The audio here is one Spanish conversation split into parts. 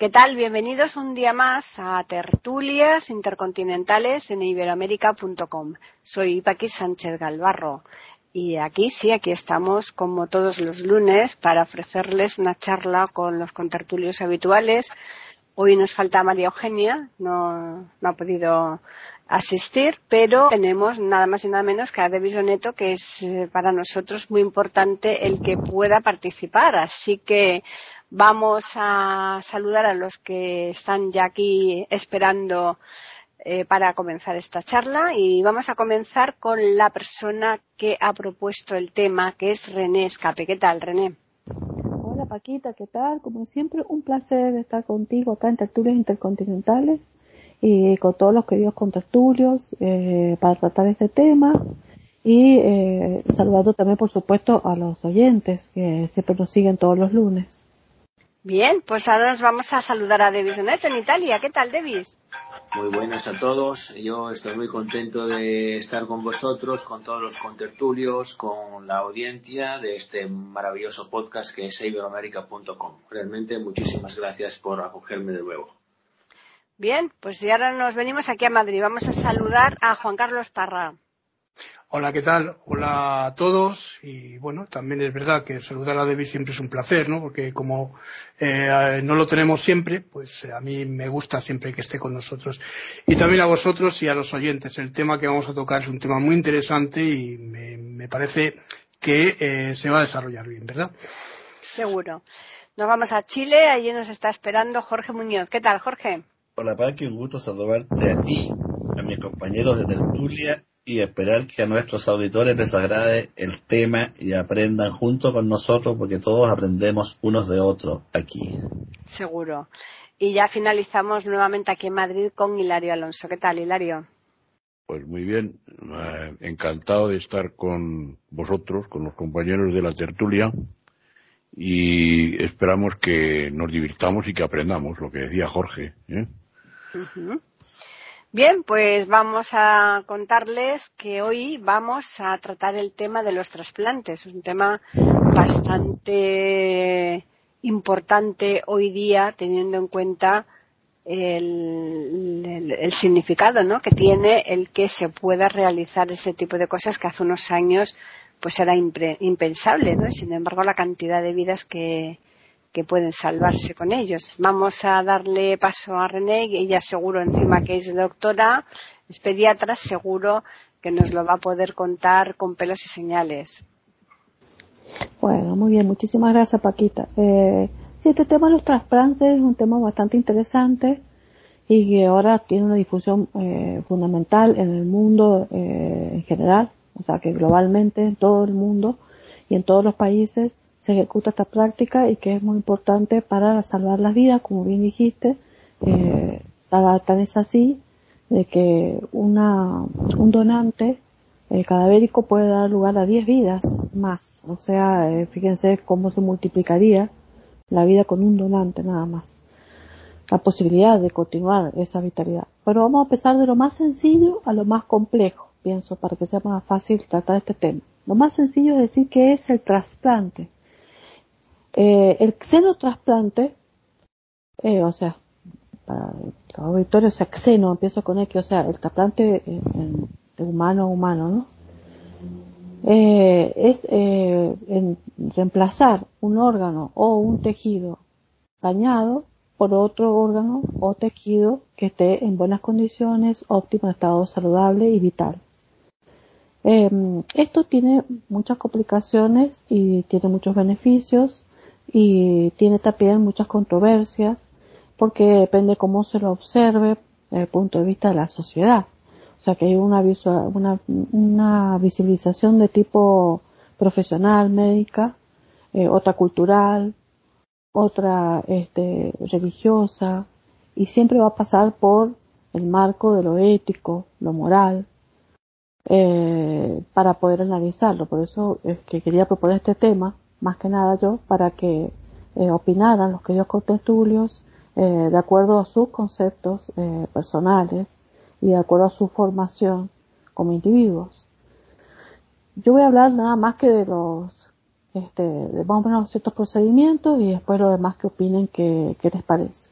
¿Qué tal? Bienvenidos un día más a Tertulias Intercontinentales en iberoamérica.com. Soy Paqui Sánchez Galvarro y aquí sí, aquí estamos como todos los lunes para ofrecerles una charla con los contertulios habituales. Hoy nos falta María Eugenia, no, no ha podido asistir, pero tenemos nada más y nada menos que a Debbie Soneto, que es eh, para nosotros muy importante el que pueda participar. Así que Vamos a saludar a los que están ya aquí esperando eh, para comenzar esta charla y vamos a comenzar con la persona que ha propuesto el tema, que es René Escape. ¿Qué tal, René? Hola, Paquita, ¿qué tal? Como siempre, un placer estar contigo acá en Tertulios Intercontinentales y con todos los queridos contertulios eh, para tratar este tema y eh, saludando también, por supuesto, a los oyentes que siempre nos siguen todos los lunes. Bien, pues ahora nos vamos a saludar a Devis Onet en Italia. ¿Qué tal, Devis? Muy buenas a todos. Yo estoy muy contento de estar con vosotros, con todos los contertulios, con la audiencia de este maravilloso podcast que es iberoamerica.com. Realmente muchísimas gracias por acogerme de nuevo. Bien, pues y ahora nos venimos aquí a Madrid. Vamos a saludar a Juan Carlos Parra. Hola, ¿qué tal? Hola a todos. Y bueno, también es verdad que saludar a Debbie siempre es un placer, ¿no? Porque como eh, no lo tenemos siempre, pues eh, a mí me gusta siempre que esté con nosotros. Y también a vosotros y a los oyentes. El tema que vamos a tocar es un tema muy interesante y me, parece que eh, se va a desarrollar bien, ¿verdad? Seguro. Nos vamos a Chile, allí nos está esperando Jorge Muñoz. ¿Qué tal, Jorge? Hola, Paqui, un gusto saludarte a ti, a mis compañeros de tertulia y esperar que a nuestros auditores les agrade el tema y aprendan junto con nosotros porque todos aprendemos unos de otros aquí. Seguro. Y ya finalizamos nuevamente aquí en Madrid con Hilario Alonso. ¿Qué tal, Hilario? Pues muy bien, eh, encantado de estar con vosotros, con los compañeros de la tertulia y esperamos que nos divirtamos y que aprendamos lo que decía Jorge. ¿eh? Bien, pues vamos a contarles que hoy vamos a tratar el tema de los trasplantes. Es un tema bastante importante hoy día teniendo en cuenta el, significado ¿no? que tiene el que se pueda realizar ese tipo de cosas que hace unos años pues era impensable, ¿no? Sin embargo, la cantidad de vidas que, que pueden salvarse con ellos. Vamos a darle paso a René, ella seguro encima que es doctora, es pediatra, seguro que nos lo va a poder contar con pelos y señales. Bueno, muy bien, muchísimas gracias Paquita. Eh, sí, este tema de los trasplantes es un tema bastante interesante y que ahora tiene una difusión eh, fundamental en el mundo eh, en general, o sea que globalmente en todo el mundo y en todos los países se ejecuta esta práctica y que es muy importante para salvar las vidas, como bien dijiste, eh, tan es así de que una, un donante eh, cadavérico puede dar lugar a 10 vidas más. O sea, eh, fíjense cómo se multiplicaría la vida con un donante nada más. La posibilidad de continuar esa vitalidad. Pero vamos a empezar de lo más sencillo a lo más complejo, pienso, para que sea más fácil tratar este tema. Lo más sencillo es decir que es el trasplante. Eh, el xenotrasplante, eh, o sea, para los auditores, o sea, xeno, empiezo con X, o sea, el trasplante de humano a humano, ¿no? Eh, es eh, reemplazar un órgano o un tejido dañado por otro órgano o tejido que esté en buenas condiciones, óptimo estado saludable y vital. Eh, esto tiene muchas complicaciones y tiene muchos beneficios y tiene también muchas controversias porque depende cómo se lo observe desde el punto de vista de la sociedad. O sea que hay una, una, una visibilización de tipo profesional, médica, eh, otra cultural, otra este, religiosa, y siempre va a pasar por el marco de lo ético, lo moral, eh, para poder analizarlo. Por eso es que quería proponer este tema, más que nada yo, para que eh, opinaran los queridos contertulios eh, de acuerdo a sus conceptos eh, personales y de acuerdo a su formación como individuos. Yo voy a hablar nada más que de los, este, de más o menos ciertos procedimientos y después lo demás que opinen qué les parece.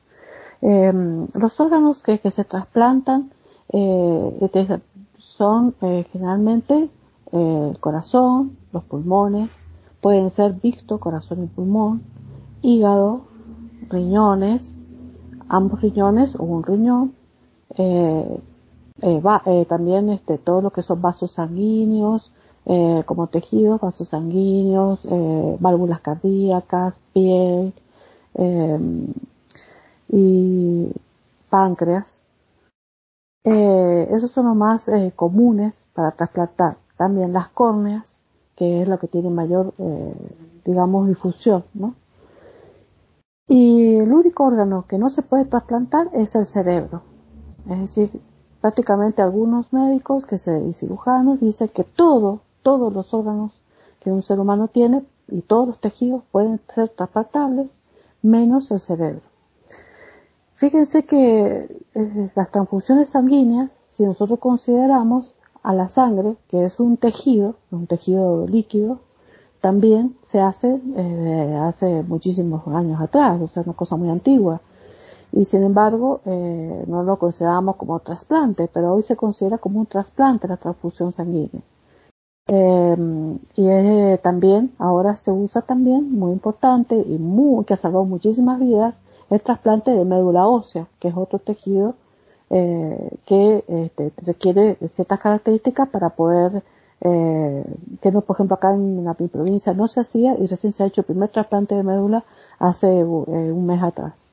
Em, los órganos que, que se trasplantan eh, son generalmente el corazón, los pulmones, pueden ser visto corazón y pulmón, hígado, riñones, ambos riñones o un riñón, eh, eh, también este, todo lo que son vasos sanguíneos, como tejidos, vasos sanguíneos, válvulas cardíacas, piel, y páncreas. Eh, esos son los más eh, comunes para trasplantar. También las córneas, que es lo que tiene mayor, eh, digamos, difusión, ¿no? Y el único órgano que no se puede trasplantar es el cerebro. Es decir, prácticamente algunos médicos que se, y cirujanos dicen que todo, todos los órganos que un ser humano tiene y todos los tejidos pueden ser trasplantables, menos el cerebro. Fíjense que eh, las transfusiones sanguíneas, si nosotros consideramos a la sangre, que es un tejido, un tejido líquido, también se hace eh, hace muchísimos años atrás, o sea, una cosa muy antigua. Y sin embargo, eh, no lo consideramos como trasplante, pero hoy se considera como un trasplante la transfusión sanguínea. Eh, y también, ahora se usa también, muy importante y muy, que ha salvado muchísimas vidas, el trasplante de médula ósea, que es otro tejido eh, que este, requiere ciertas características para poder, eh, que no, por ejemplo, acá en la, provincia no se hacía y recién se ha hecho el primer trasplante de médula hace eh, un mes atrás,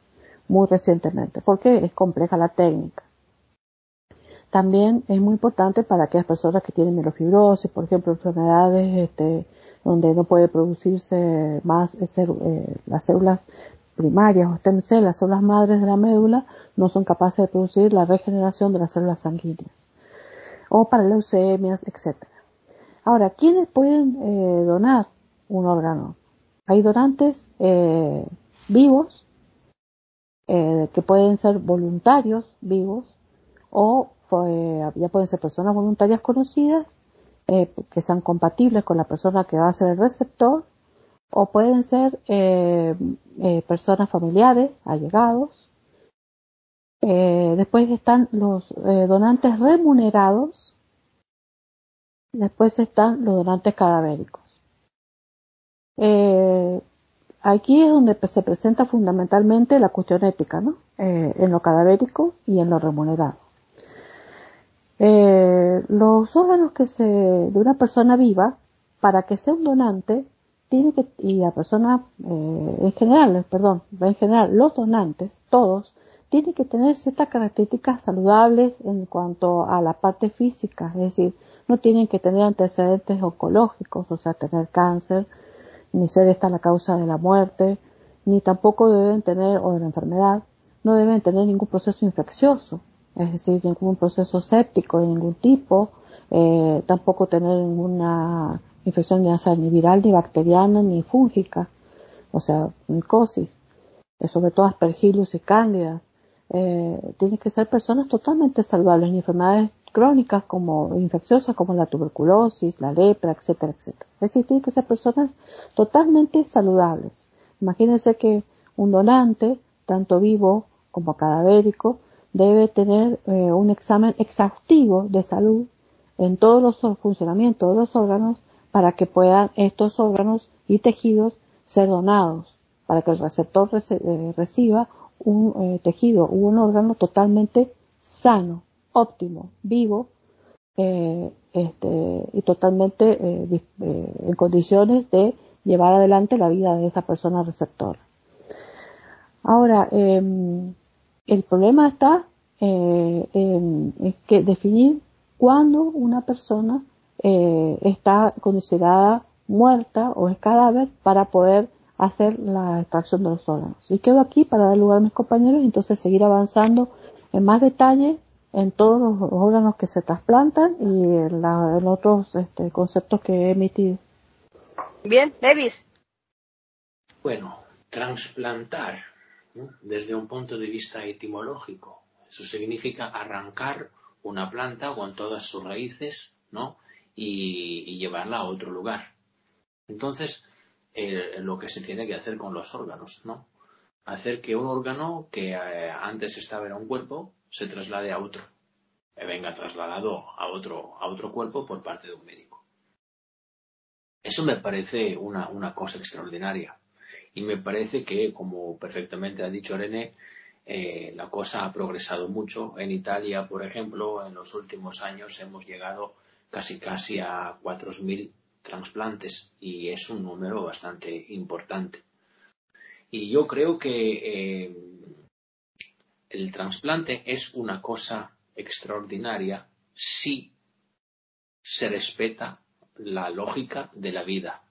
muy recientemente, porque es compleja la técnica. También es muy importante para aquellas personas que tienen mielofibrosis, por ejemplo, enfermedades este, donde no puede producirse más las células primarias o stem cells, las células madres de la médula, no son capaces de producir la regeneración de las células sanguíneas. O para leucemias, etc. Ahora, ¿quiénes pueden eh, donar un órgano? Hay donantes eh, vivos, eh, que pueden ser voluntarios vivos, o ya pueden ser personas voluntarias conocidas, que sean compatibles con la persona que va a ser el receptor, o pueden ser eh, eh, personas familiares, allegados. Eh, después están los donantes remunerados. Después están los donantes cadavéricos. aquí es donde se presenta fundamentalmente la cuestión ética, ¿no? en lo cadavérico y en lo remunerado. los órganos que se, de una persona viva, para que sea un donante, tiene que, y la persona eh, en general, perdón, en general, los donantes, todos, tienen que tener ciertas características saludables en cuanto a la parte física, es decir, no tienen que tener antecedentes oncológicos, o sea, tener cáncer, ni ser esta la causa de la muerte, ni tampoco deben tener, o de la enfermedad, no deben tener ningún proceso infeccioso, es decir, ningún proceso séptico de ningún tipo, eh, tampoco tener ninguna infección ya sea ni viral, ni bacteriana, ni fúngica, o sea, micosis, eh, sobre todo aspergillus y cándidas. Eh, tienen que ser personas totalmente saludables, ni enfermedades crónicas como infecciosas como la tuberculosis, la lepra, etcétera, etcétera. Es decir, tienen que ser personas totalmente saludables. Imagínense que un donante, tanto vivo como cadavérico, debe tener eh, un examen exhaustivo de salud en todos los funcionamientos de los órganos para que puedan estos órganos y tejidos ser donados, para que el receptor eh, reciba un eh, tejido u un órgano totalmente sano, óptimo, vivo eh, este, y totalmente en condiciones de llevar adelante la vida de esa persona receptora. Ahora, em, el problema está en que definir cuándo una persona eh, está considerada muerta o es cadáver para poder hacer la extracción de los órganos. Y quedo aquí para dar lugar a mis compañeros y entonces seguir avanzando en más detalle en todos los órganos que se trasplantan y en, los otros este, conceptos que he emitido. Bien, Davis. Bueno, trasplantar desde un punto de vista etimológico. Eso significa arrancar una planta con todas sus raíces, ¿no? Y, llevarla a otro lugar. Entonces, lo que se tiene que hacer con los órganos, ¿no? Hacer que un órgano que eh, antes estaba en un cuerpo se traslade a otro, venga trasladado a otro, a otro cuerpo por parte de un médico. Eso me parece una, una cosa extraordinaria. Y me parece que, como perfectamente ha dicho René, eh, la cosa ha progresado mucho. En Italia, por ejemplo, en los últimos años hemos llegado casi casi a 4.000 trasplantes y es un número bastante importante. Y yo creo que eh, el trasplante es una cosa extraordinaria si se respeta la lógica de la vida.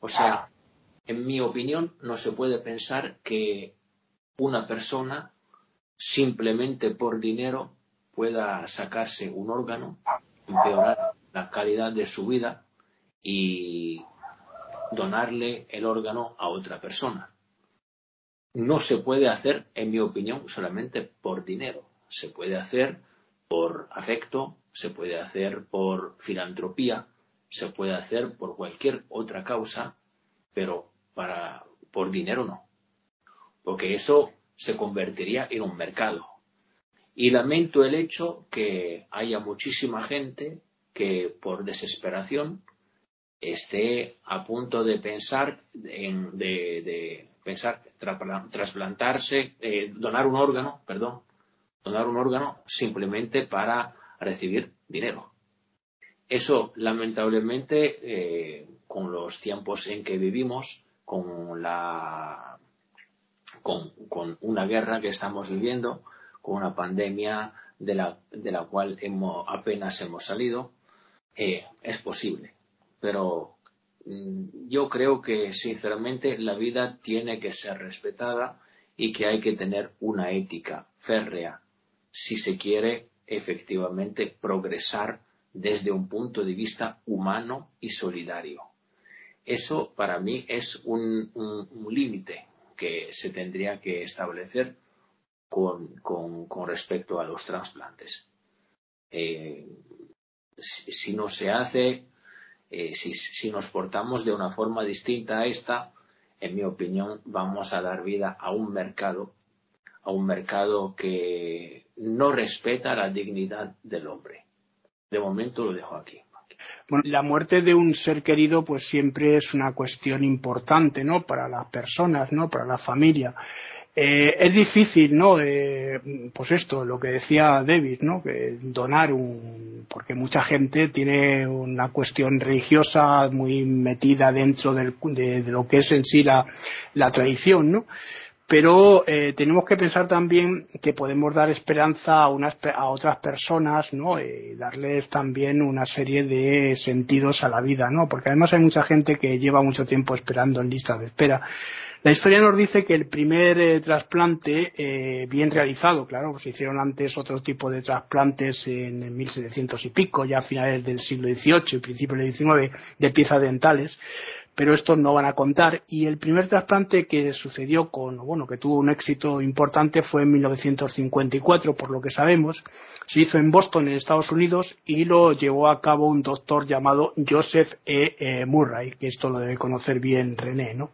O sea, en mi opinión, no se puede pensar que una persona simplemente por dinero pueda sacarse un órgano, empeorar la calidad de su vida y donarle el órgano a otra persona no se puede hacer, en mi opinión, solamente por dinero. Se puede hacer por afecto, se puede hacer por filantropía, se puede hacer por cualquier otra causa, pero para, por dinero no. Porque eso se convertiría en un mercado. Y lamento el hecho que haya muchísima gente que por desesperación esté a punto de pensar en, de pensar trasplantarse, eh, donar un órgano, perdón, donar un órgano simplemente para recibir dinero. Eso, lamentablemente, eh, con los tiempos en que vivimos, con la con, una guerra que estamos viviendo, con una pandemia de la, de la cual hemos, apenas hemos salido, eh, es posible. Pero Mm, yo creo que sinceramente la vida tiene que ser respetada y que hay que tener una ética férrea si se quiere efectivamente progresar desde un punto de vista humano y solidario. Eso para mí es un, límite que se tendría que establecer con, respecto a los trasplantes. Eh, si, no se hace, eh, si, nos portamos de una forma distinta a esta, en mi opinión, vamos a dar vida a un mercado, a un mercado que no respeta la dignidad del hombre. De momento lo dejo aquí. La muerte de un ser querido pues siempre es una cuestión importante, ¿no? Para las personas, ¿no? Para la familia. Eh, es difícil, ¿no? pues esto, lo que decía David, ¿no? Que donar un, porque mucha gente tiene una cuestión religiosa muy metida dentro de, lo que es en sí la, la tradición, ¿no? Pero eh, tenemos que pensar también que podemos dar esperanza a, unas, a otras personas, ¿no? Y darles también una serie de sentidos a la vida, ¿no? Porque además hay mucha gente que lleva mucho tiempo esperando en lista de espera la historia nos dice que el primer eh, trasplante, eh, bien realizado, claro, pues se hicieron antes otro tipo de trasplantes en, 1700 y pico, ya a finales del siglo XVIII y principios del XIX, de piezas dentales, pero estos no van a contar. Y el primer trasplante que sucedió con, bueno, que tuvo un éxito importante fue en 1954, por lo que sabemos. Se hizo en Boston, en Estados Unidos, y lo llevó a cabo un doctor llamado Joseph E. e. Murray, que esto lo debe conocer bien René, ¿no?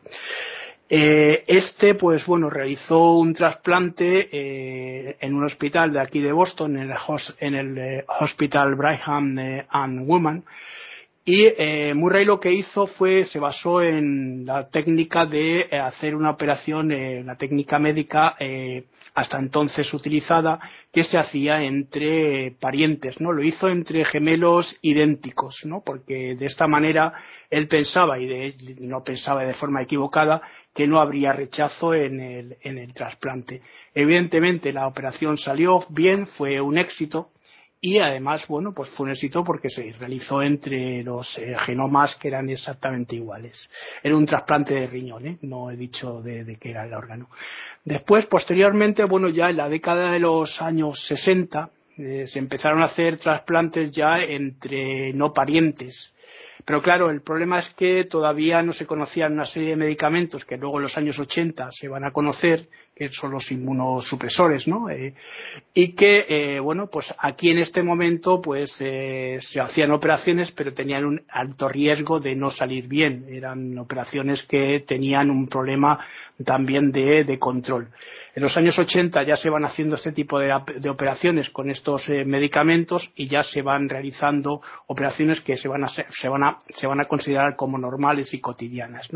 Eh, este, pues bueno, realizó un trasplante eh, en un hospital de aquí de Boston, en el, eh, Hospital Brigham and Women, y Murray lo que hizo fue, se basó en la técnica de hacer una operación, la técnica médica hasta entonces utilizada, que se hacía entre parientes, ¿no? Lo hizo entre gemelos idénticos, ¿no? Porque de esta manera él pensaba, y de, no pensaba de forma equivocada, que no habría rechazo en el trasplante. Evidentemente la operación salió bien, fue un éxito y además, bueno, pues fue un éxito porque se realizó entre los eh, genomas que eran exactamente iguales. Era un trasplante de riñón, ¿eh? no he dicho de, qué era el órgano. Después, posteriormente, bueno, ya en la década de los años 60, Eh, se empezaron a hacer trasplantes ya entre no parientes. Pero claro, el problema es que todavía no se conocían una serie de medicamentos que luego en los años 80 se van a conocer que son los inmunosupresores, ¿no? Eh, y que, eh, bueno, pues aquí en este momento, pues eh, se hacían operaciones, pero tenían un alto riesgo de no salir bien. Eran operaciones que tenían un problema también de, de control. En los años 80 ya se van haciendo este tipo de, operaciones con estos medicamentos y ya se van realizando operaciones que se van a, se van a, se van a considerar como normales y cotidianas.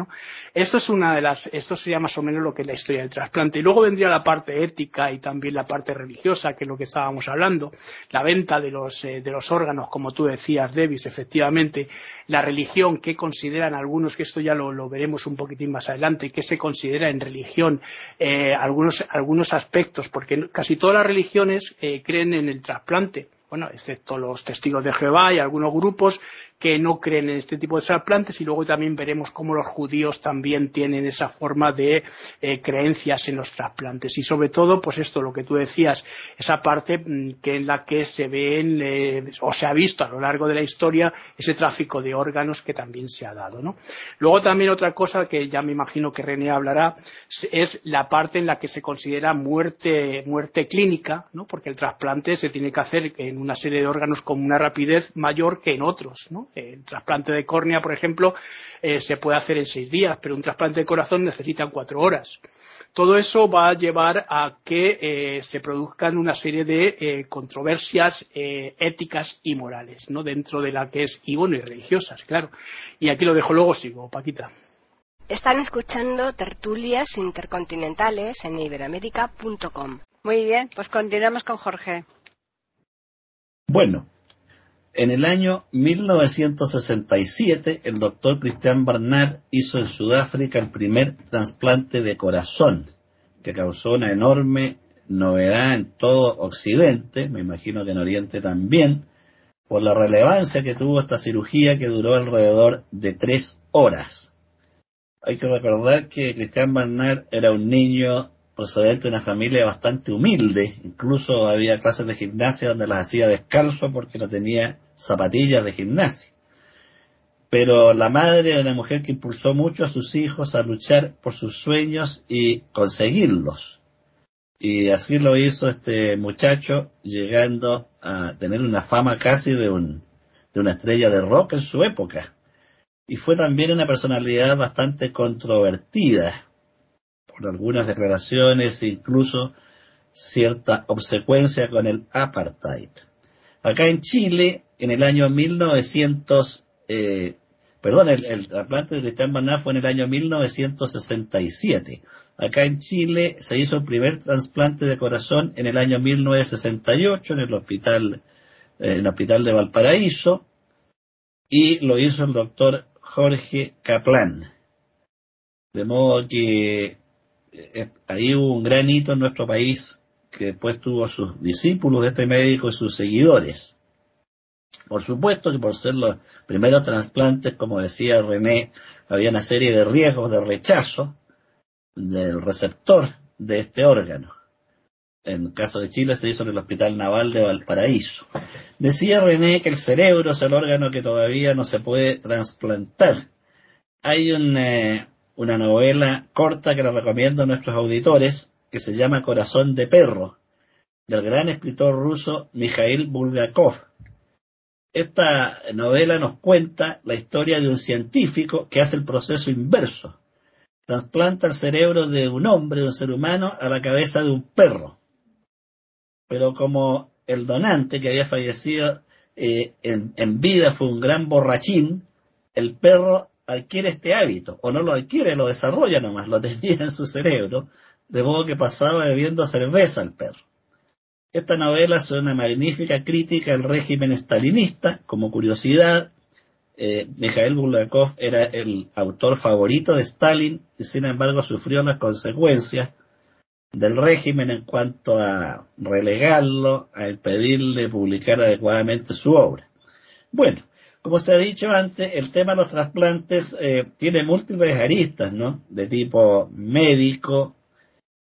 Esto es una de las, esto sería más o menos lo que es la historia del trasplante luego vendría la parte ética y también la parte religiosa, que es lo que estábamos hablando, la venta de los, eh, de los órganos, como tú decías, Davis, efectivamente, la religión, que consideran algunos, que esto ya lo, lo veremos un poquitín más adelante, que se considera en religión eh, algunos, algunos aspectos, porque casi todas las religiones eh, creen en el trasplante. Bueno, excepto los testigos de Jehová y algunos grupos que no creen en este tipo de trasplantes y luego también veremos cómo los judíos también tienen esa forma de eh, creencias en los trasplantes y sobre todo pues esto lo que tú decías esa parte mm, que en la que se ven eh, o se ha visto a lo largo de la historia ese tráfico de órganos que también se ha dado ¿no? luego también otra cosa que ya me imagino que René hablará es la parte en la que se considera muerte muerte clínica ¿no? porque el trasplante se tiene que hacer en una serie de órganos con una rapidez mayor que en otros ¿no? El trasplante de córnea, por ejemplo, eh, se puede hacer en seis días, pero un trasplante de corazón necesita cuatro horas. Todo eso va a llevar a que eh, se produzcan una serie de eh, controversias éticas y morales, ¿no? Dentro de la que es, y bueno, y religiosas, claro. Y aquí lo dejo luego, sigo, Paquita. Están escuchando tertulias intercontinentales en iberoamérica.com. Muy bien, pues continuamos con Jorge. Bueno, en el año 1967, el doctor Christian Barnard hizo en Sudáfrica el primer trasplante de corazón, que causó una enorme novedad en todo Occidente, me imagino que en Oriente también, por la relevancia que tuvo esta cirugía que duró alrededor de tres horas. Hay que recordar que Christian Barnard era un niño procedente de una familia bastante humilde, incluso había clases de gimnasia donde las hacía descalzo porque no tenía zapatillas de gimnasia. Pero la madre era una mujer que impulsó mucho a sus hijos a luchar por sus sueños y conseguirlos. Y así lo hizo este muchacho, llegando a tener una fama casi de, un, de una estrella de rock en su época. Y fue también una personalidad bastante controvertida por algunas declaraciones incluso cierta obsecuencia con el apartheid. Acá en Chile, en el año 1900, eh, perdón, el, trasplante de Cristian Baná fue en el año 1967. Acá en Chile se hizo el primer trasplante de corazón en el año 1968 en el hospital, eh, en el hospital de Valparaíso y lo hizo el doctor Jorge Kaplan. De modo que eh, ahí hubo un gran hito en nuestro país que después tuvo sus discípulos de este médico y sus seguidores. Por supuesto que por ser los primeros trasplantes, como decía René, había una serie de riesgos de rechazo del receptor de este órgano. En el caso de Chile se hizo en el Hospital Naval de Valparaíso. Decía René que el cerebro es el órgano que todavía no se puede trasplantar. Hay un, eh, una novela corta que le recomiendo a nuestros auditores, que se llama Corazón de Perro, del gran escritor ruso Mikhail Bulgakov. Esta novela nos cuenta la historia de un científico que hace el proceso inverso. Transplanta el cerebro de un hombre, de un ser humano, a la cabeza de un perro. Pero como el donante que había fallecido eh, en, vida fue un gran borrachín, el perro adquiere este hábito, o no lo adquiere, lo desarrolla nomás, lo tenía en su cerebro, de modo que pasaba bebiendo cerveza al perro. Esta novela es una magnífica crítica al régimen stalinista, como curiosidad, eh, Mikhail Bulgakov era el autor favorito de Stalin y sin embargo sufrió las consecuencias del régimen en cuanto a relegarlo, a impedirle publicar adecuadamente su obra. Bueno, como se ha dicho antes, el tema de los trasplantes eh, tiene múltiples aristas, ¿no? De tipo médico,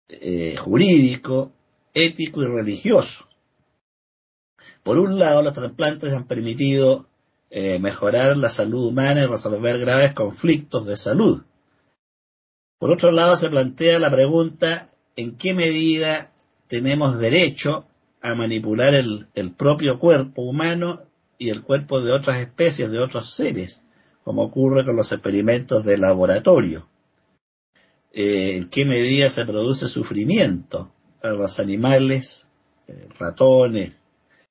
eh, jurídico, ético y religioso. Por un lado, los trasplantes han permitido eh, mejorar la salud humana y resolver graves conflictos de salud. Por otro lado, se plantea la pregunta en qué medida tenemos derecho a manipular el, propio cuerpo humano y el cuerpo de otras especies, de otros seres, como ocurre con los experimentos de laboratorio. Eh, en qué medida se produce sufrimiento a los animales, eh, ratones,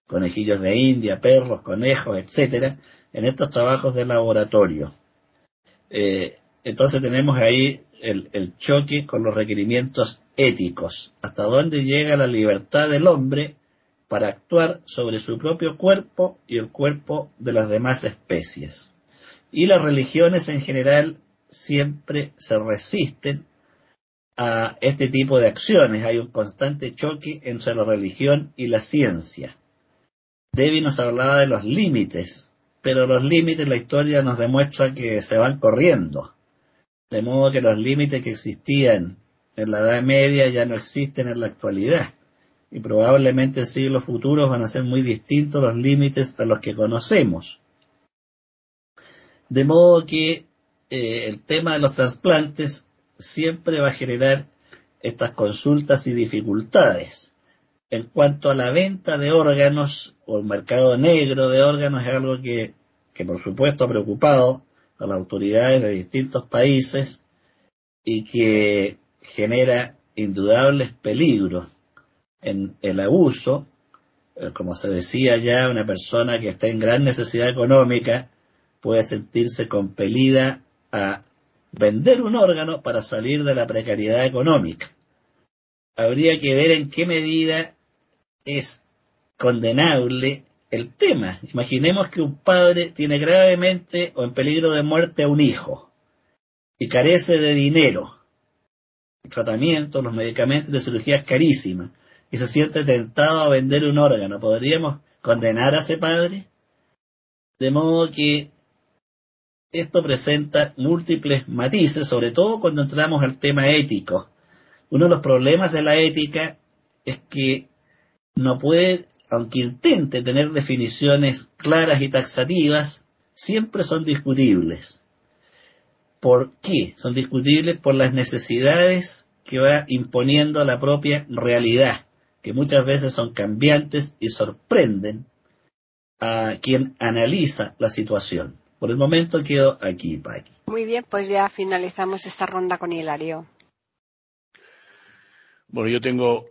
conejillos de India, perros, conejos, etcétera, en estos trabajos de laboratorio. Eh, entonces tenemos ahí el, choque con los requerimientos éticos. ¿Hasta dónde llega la libertad del hombre para actuar sobre su propio cuerpo y el cuerpo de las demás especies? Y las religiones en general siempre se resisten a este tipo de acciones. Hay un constante choque entre la religión y la ciencia. Debbie nos hablaba de los límites, pero los límites la historia nos demuestra que se van corriendo. De modo que los límites que existían en la Edad Media ya no existen en la actualidad. Y probablemente en siglos futuros van a ser muy distintos los límites a los que conocemos. De modo que eh, el tema de los trasplantes siempre va a generar estas consultas y dificultades. En cuanto a la venta de órganos o el mercado negro de órganos es algo que, que por supuesto ha preocupado a las autoridades de distintos países y que genera indudables peligros en el abuso, eh, como se decía ya, una persona que está en gran necesidad económica puede sentirse compelida a vender un órgano para salir de la precariedad económica. Habría que ver en qué medida es condenable el tema. Imaginemos que un padre tiene gravemente o en peligro de muerte a un hijo y carece de dinero. El tratamiento, los medicamentos de cirugía es carísima y se siente tentado a vender un órgano. ¿Podríamos condenar a ese padre? De modo que esto presenta múltiples matices, sobre todo cuando entramos al tema ético. Uno de los problemas de la ética es que no puede, aunque intente tener definiciones claras y taxativas, siempre son discutibles. ¿Por qué? Son discutibles por las necesidades que va imponiendo la propia realidad, que muchas veces son cambiantes y sorprenden a quien analiza la situación. Por el momento quedo aquí, Paqui. Muy bien, pues ya finalizamos esta ronda con Hilario. Bueno, yo tengo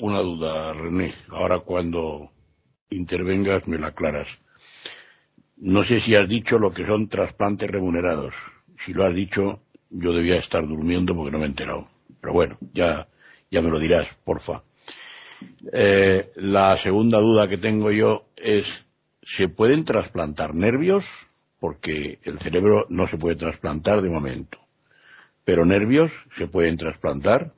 una duda, René. Ahora cuando intervengas me la aclaras. No sé si has dicho lo que son trasplantes remunerados. Si lo has dicho, yo debía estar durmiendo porque no me he enterado. Pero bueno, ya, ya me lo dirás, porfa. Eh, la segunda duda que tengo yo es, ¿se pueden trasplantar nervios? Porque el cerebro no se puede trasplantar de momento. Pero nervios se pueden trasplantar.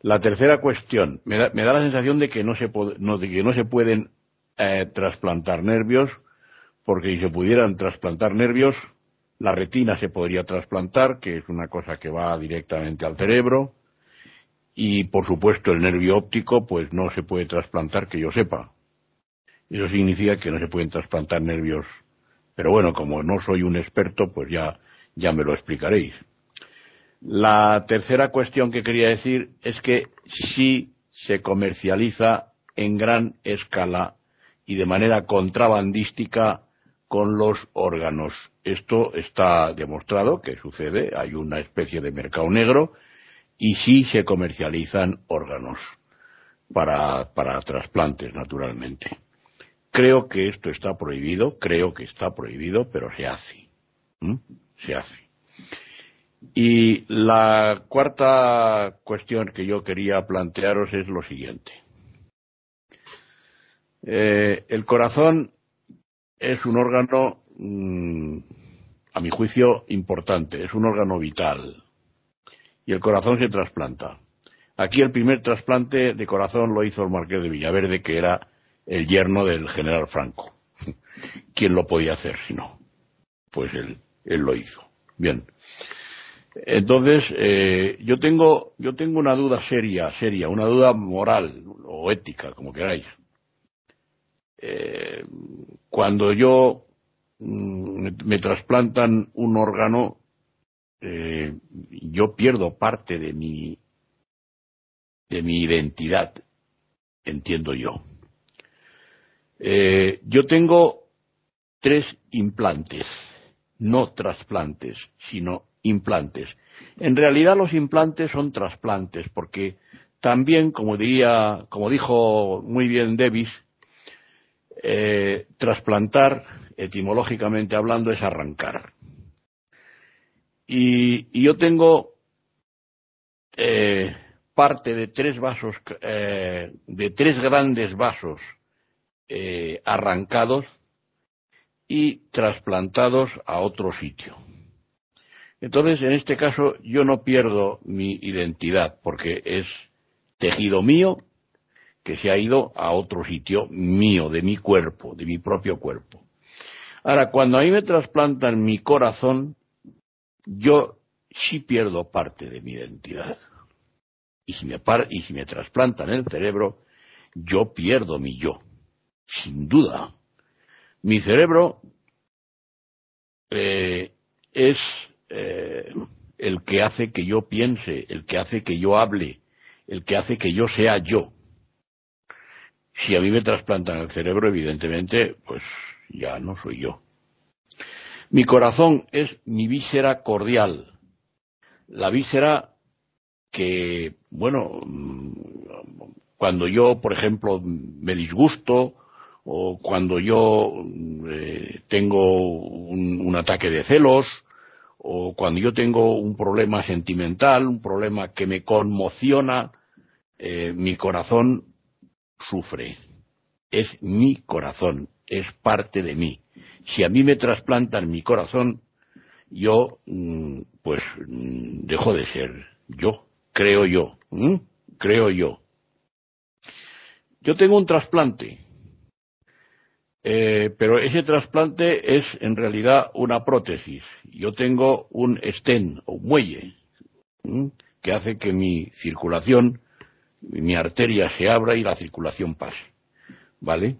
La tercera cuestión, me da, la sensación de que no se, que no se pueden eh, trasplantar nervios, porque si se pudieran trasplantar nervios, la retina se podría trasplantar, que es una cosa que va directamente al cerebro, y por supuesto el nervio óptico, pues no se puede trasplantar, que yo sepa. Eso significa que no se pueden trasplantar nervios. Pero bueno, como no soy un experto, pues ya, ya me lo explicaréis. La tercera cuestión que quería decir es que sí se comercializa en gran escala y de manera contrabandística con los órganos. Esto está demostrado que sucede, hay una especie de mercado negro y sí se comercializan órganos para, para trasplantes, naturalmente. Creo que esto está prohibido, creo que está prohibido, pero se hace. Se hace. Y la cuarta cuestión que yo quería plantearos es lo siguiente. Eh, el corazón es un órgano, mm, a mi juicio, importante, es un órgano vital. Y el corazón se trasplanta. Aquí el primer trasplante de corazón lo hizo el marqués de Villaverde, que era el yerno del general Franco. ¿Quién lo podía hacer si no? Pues él, él lo hizo. Bien. Entonces, eh, yo tengo, yo tengo una duda seria, seria, una duda moral o ética, como queráis. eh, cuando yo mm, me, trasplantan un órgano, eh, yo pierdo parte de mi de mi identidad, entiendo yo. Eh, yo tengo tres implantes, no trasplantes, sino implantes. En realidad los implantes son trasplantes, porque también, como diría, como dijo muy bien Davis, eh, trasplantar, etimológicamente hablando, es arrancar. Y, yo tengo eh, parte de tres vasos, de tres grandes vasos arrancados y trasplantados a otro sitio. Entonces, en este caso, yo no pierdo mi identidad porque es tejido mío que se ha ido a otro sitio mío, de mi cuerpo, de mi propio cuerpo. Ahora, cuando a mí me trasplantan mi corazón, yo sí pierdo parte de mi identidad. Y si me, y si me trasplantan el cerebro, yo pierdo mi yo, sin duda. Mi cerebro eh, es eh, el que hace que yo piense, el que hace que yo hable, el que hace que yo sea yo. Si a mí me trasplantan el cerebro, evidentemente, pues ya no soy yo. Mi corazón es mi víscera cordial, la víscera que, bueno, cuando yo, por ejemplo, me disgusto o cuando yo eh, tengo un, ataque de celos o cuando yo tengo un problema sentimental, un problema que me conmociona, eh, mi corazón sufre. Es mi corazón, es parte de mí. Si a mí me trasplantan mi corazón, yo, mm, pues, mm, dejo de ser yo, creo yo, creo yo. Yo tengo un trasplante, eh, pero ese trasplante es en realidad una prótesis. Yo tengo un estén o un muelle que hace que mi circulación mi arteria se abra y la circulación pase. ¿Vale?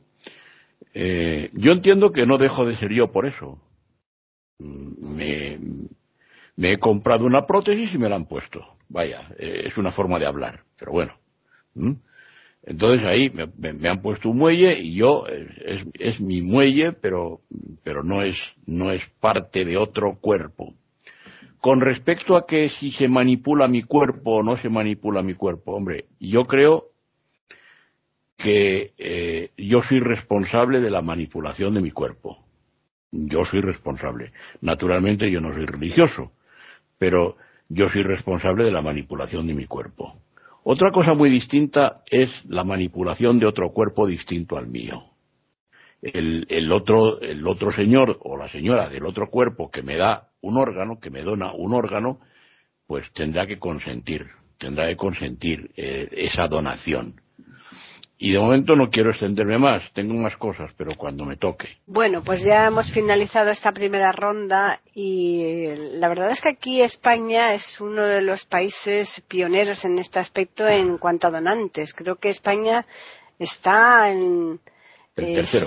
Eh, yo entiendo que no dejo de ser yo por eso. Me, he comprado una prótesis y me la han puesto. Vaya, eh, es una forma de hablar, pero bueno. Entonces ahí me, han puesto un muelle y yo, es, es mi muelle, pero, pero no, es, no es parte de otro cuerpo. Con respecto a que si se manipula mi cuerpo o no se manipula mi cuerpo, hombre, yo creo que eh, yo soy responsable de la manipulación de mi cuerpo. Yo soy responsable. Naturalmente yo no soy religioso, pero yo soy responsable de la manipulación de mi cuerpo. Otra cosa muy distinta es la manipulación de otro cuerpo distinto al mío. El, el, otro, el otro señor o la señora del otro cuerpo que me da un órgano, que me dona un órgano, pues tendrá que consentir, tendrá que consentir eh, esa donación. Y de momento no quiero extenderme más, tengo más cosas, pero cuando me toque. Bueno, pues ya hemos finalizado esta primera ronda y la verdad es que aquí España es uno de los países pioneros en este aspecto en cuanto a donantes. Creo que España está en, el eh, tercero.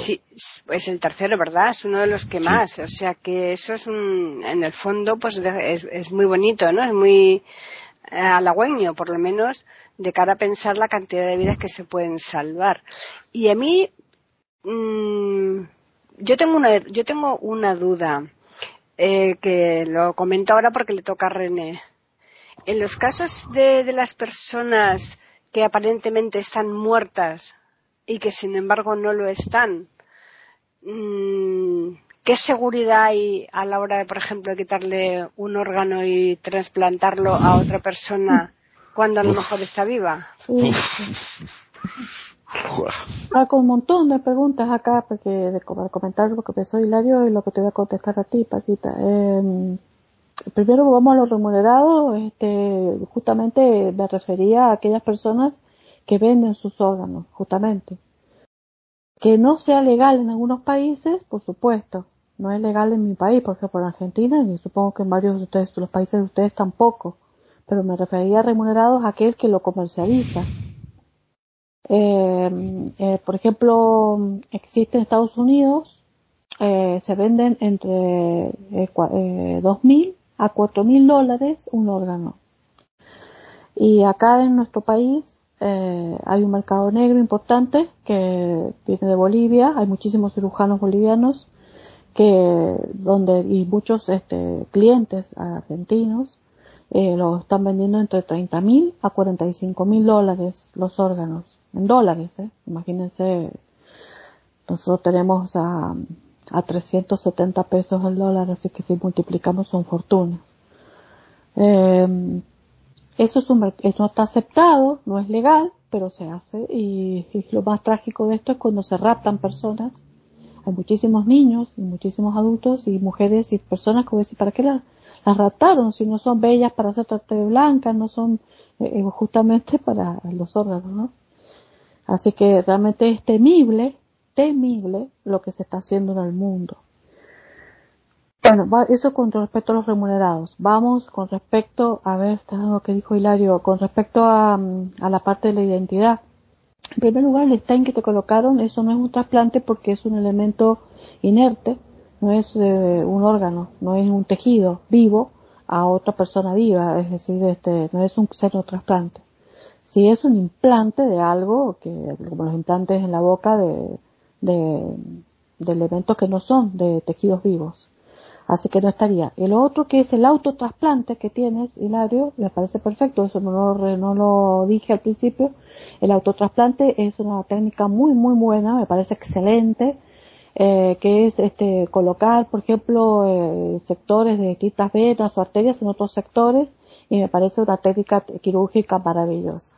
es el tercero, ¿verdad? Es uno de los que más. O sea que eso es un, en el fondo, pues es, es muy bonito, ¿no? Es muy eh, halagüeño, por lo menos, de cara a pensar la cantidad de vidas que se pueden salvar. Y a mí, mmm, yo tengo una, yo tengo una duda, eh, que lo comento ahora porque le toca a René. En los casos de, de las personas que aparentemente están muertas y que sin embargo no lo están. Mm, ¿Qué seguridad hay a la hora de, por ejemplo, quitarle un órgano y trasplantarlo a otra persona cuando a lo mejor está viva? Ah, con un montón de preguntas acá porque de, comentar porque que soy Hilario y lo que te voy a contestar a ti, Paquita. Eh, primero vamos a los remunerados. Este, justamente me refería a aquellas personas que venden sus órganos, justamente. Que no sea legal en algunos países, por supuesto. No es legal en mi país, por ejemplo en Argentina, y supongo que en varios de ustedes, los países de ustedes tampoco. Pero me refería a remunerados a aquel que lo comercializa. Eh, eh, por ejemplo, existe en Estados Unidos, eh, se venden entre eh, eh, 2.000 a 4.000 dólares un órgano. Y acá en nuestro país eh, hay un mercado negro importante que viene de Bolivia, hay muchísimos cirujanos bolivianos que donde y muchos este, clientes argentinos eh, lo están vendiendo entre 30 mil a 45 mil dólares los órganos en dólares eh. imagínense nosotros tenemos a, a 370 pesos el dólar así que si multiplicamos son fortunas eh, eso es un, no está aceptado, no es legal, pero se hace y, lo más trágico de esto es cuando se raptan personas. Hay muchísimos niños y muchísimos adultos y mujeres y personas que decir, ¿para qué las, las raptaron? Si no son bellas para ser trate de blancas, no son eh, justamente para los órganos, ¿no? Así que realmente es temible, temible lo que se está haciendo en el mundo. Bueno, eso con respecto a los remunerados. Vamos con respecto, a ver, está lo que dijo Hilario, con respecto a, a, la parte de la identidad. En primer lugar, el stain que te colocaron, eso no es un trasplante porque es un elemento inerte, no es eh, un órgano, no es un tejido vivo a otra persona viva, es decir, este, no es un seno trasplante. Si es un implante de algo, que como los implantes en la boca de, de, elementos que no son de tejidos vivos. Así que no estaría. El otro que es el autotrasplante que tienes, Hilario, me parece perfecto, eso no lo, no lo dije al principio. El autotrasplante es una técnica muy, muy buena, me parece excelente, eh, que es este, colocar, por ejemplo, eh, sectores de distintas venas o arterias en otros sectores y me parece una técnica quirúrgica maravillosa.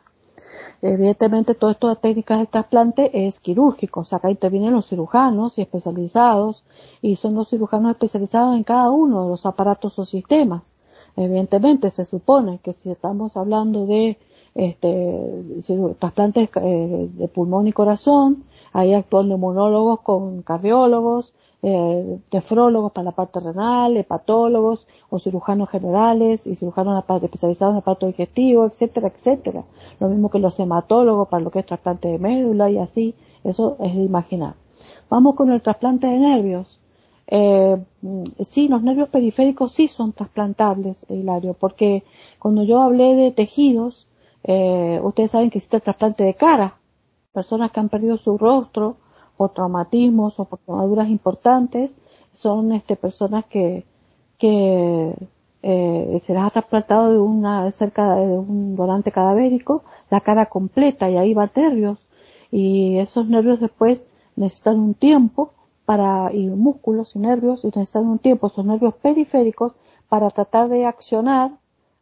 Evidentemente, todo esto de técnicas de trasplante es quirúrgico, o sea, acá intervienen los cirujanos y especializados, y son los cirujanos especializados en cada uno de los aparatos o sistemas. Evidentemente, se supone que si estamos hablando de este, trasplantes eh, de pulmón y corazón, ahí actúan neumonólogos con cardiólogos, eh, nefrólogos para la parte renal, hepatólogos o cirujanos generales y cirujanos especializados en aparato digestivo, etcétera, etcétera. Lo mismo que los hematólogos para lo que es trasplante de médula y así, eso es de imaginar. Vamos con el trasplante de nervios. Eh, sí, los nervios periféricos sí son trasplantables, Hilario, porque cuando yo hablé de tejidos, eh, ustedes saben que existe el trasplante de cara. Personas que han perdido su rostro o traumatismos o por quemaduras importantes son este, personas que, que eh, se les ha trasplantado de una cerca de un donante cadavérico la cara completa y ahí va nervios y esos nervios después necesitan un tiempo para y músculos y nervios y necesitan un tiempo esos nervios periféricos para tratar de accionar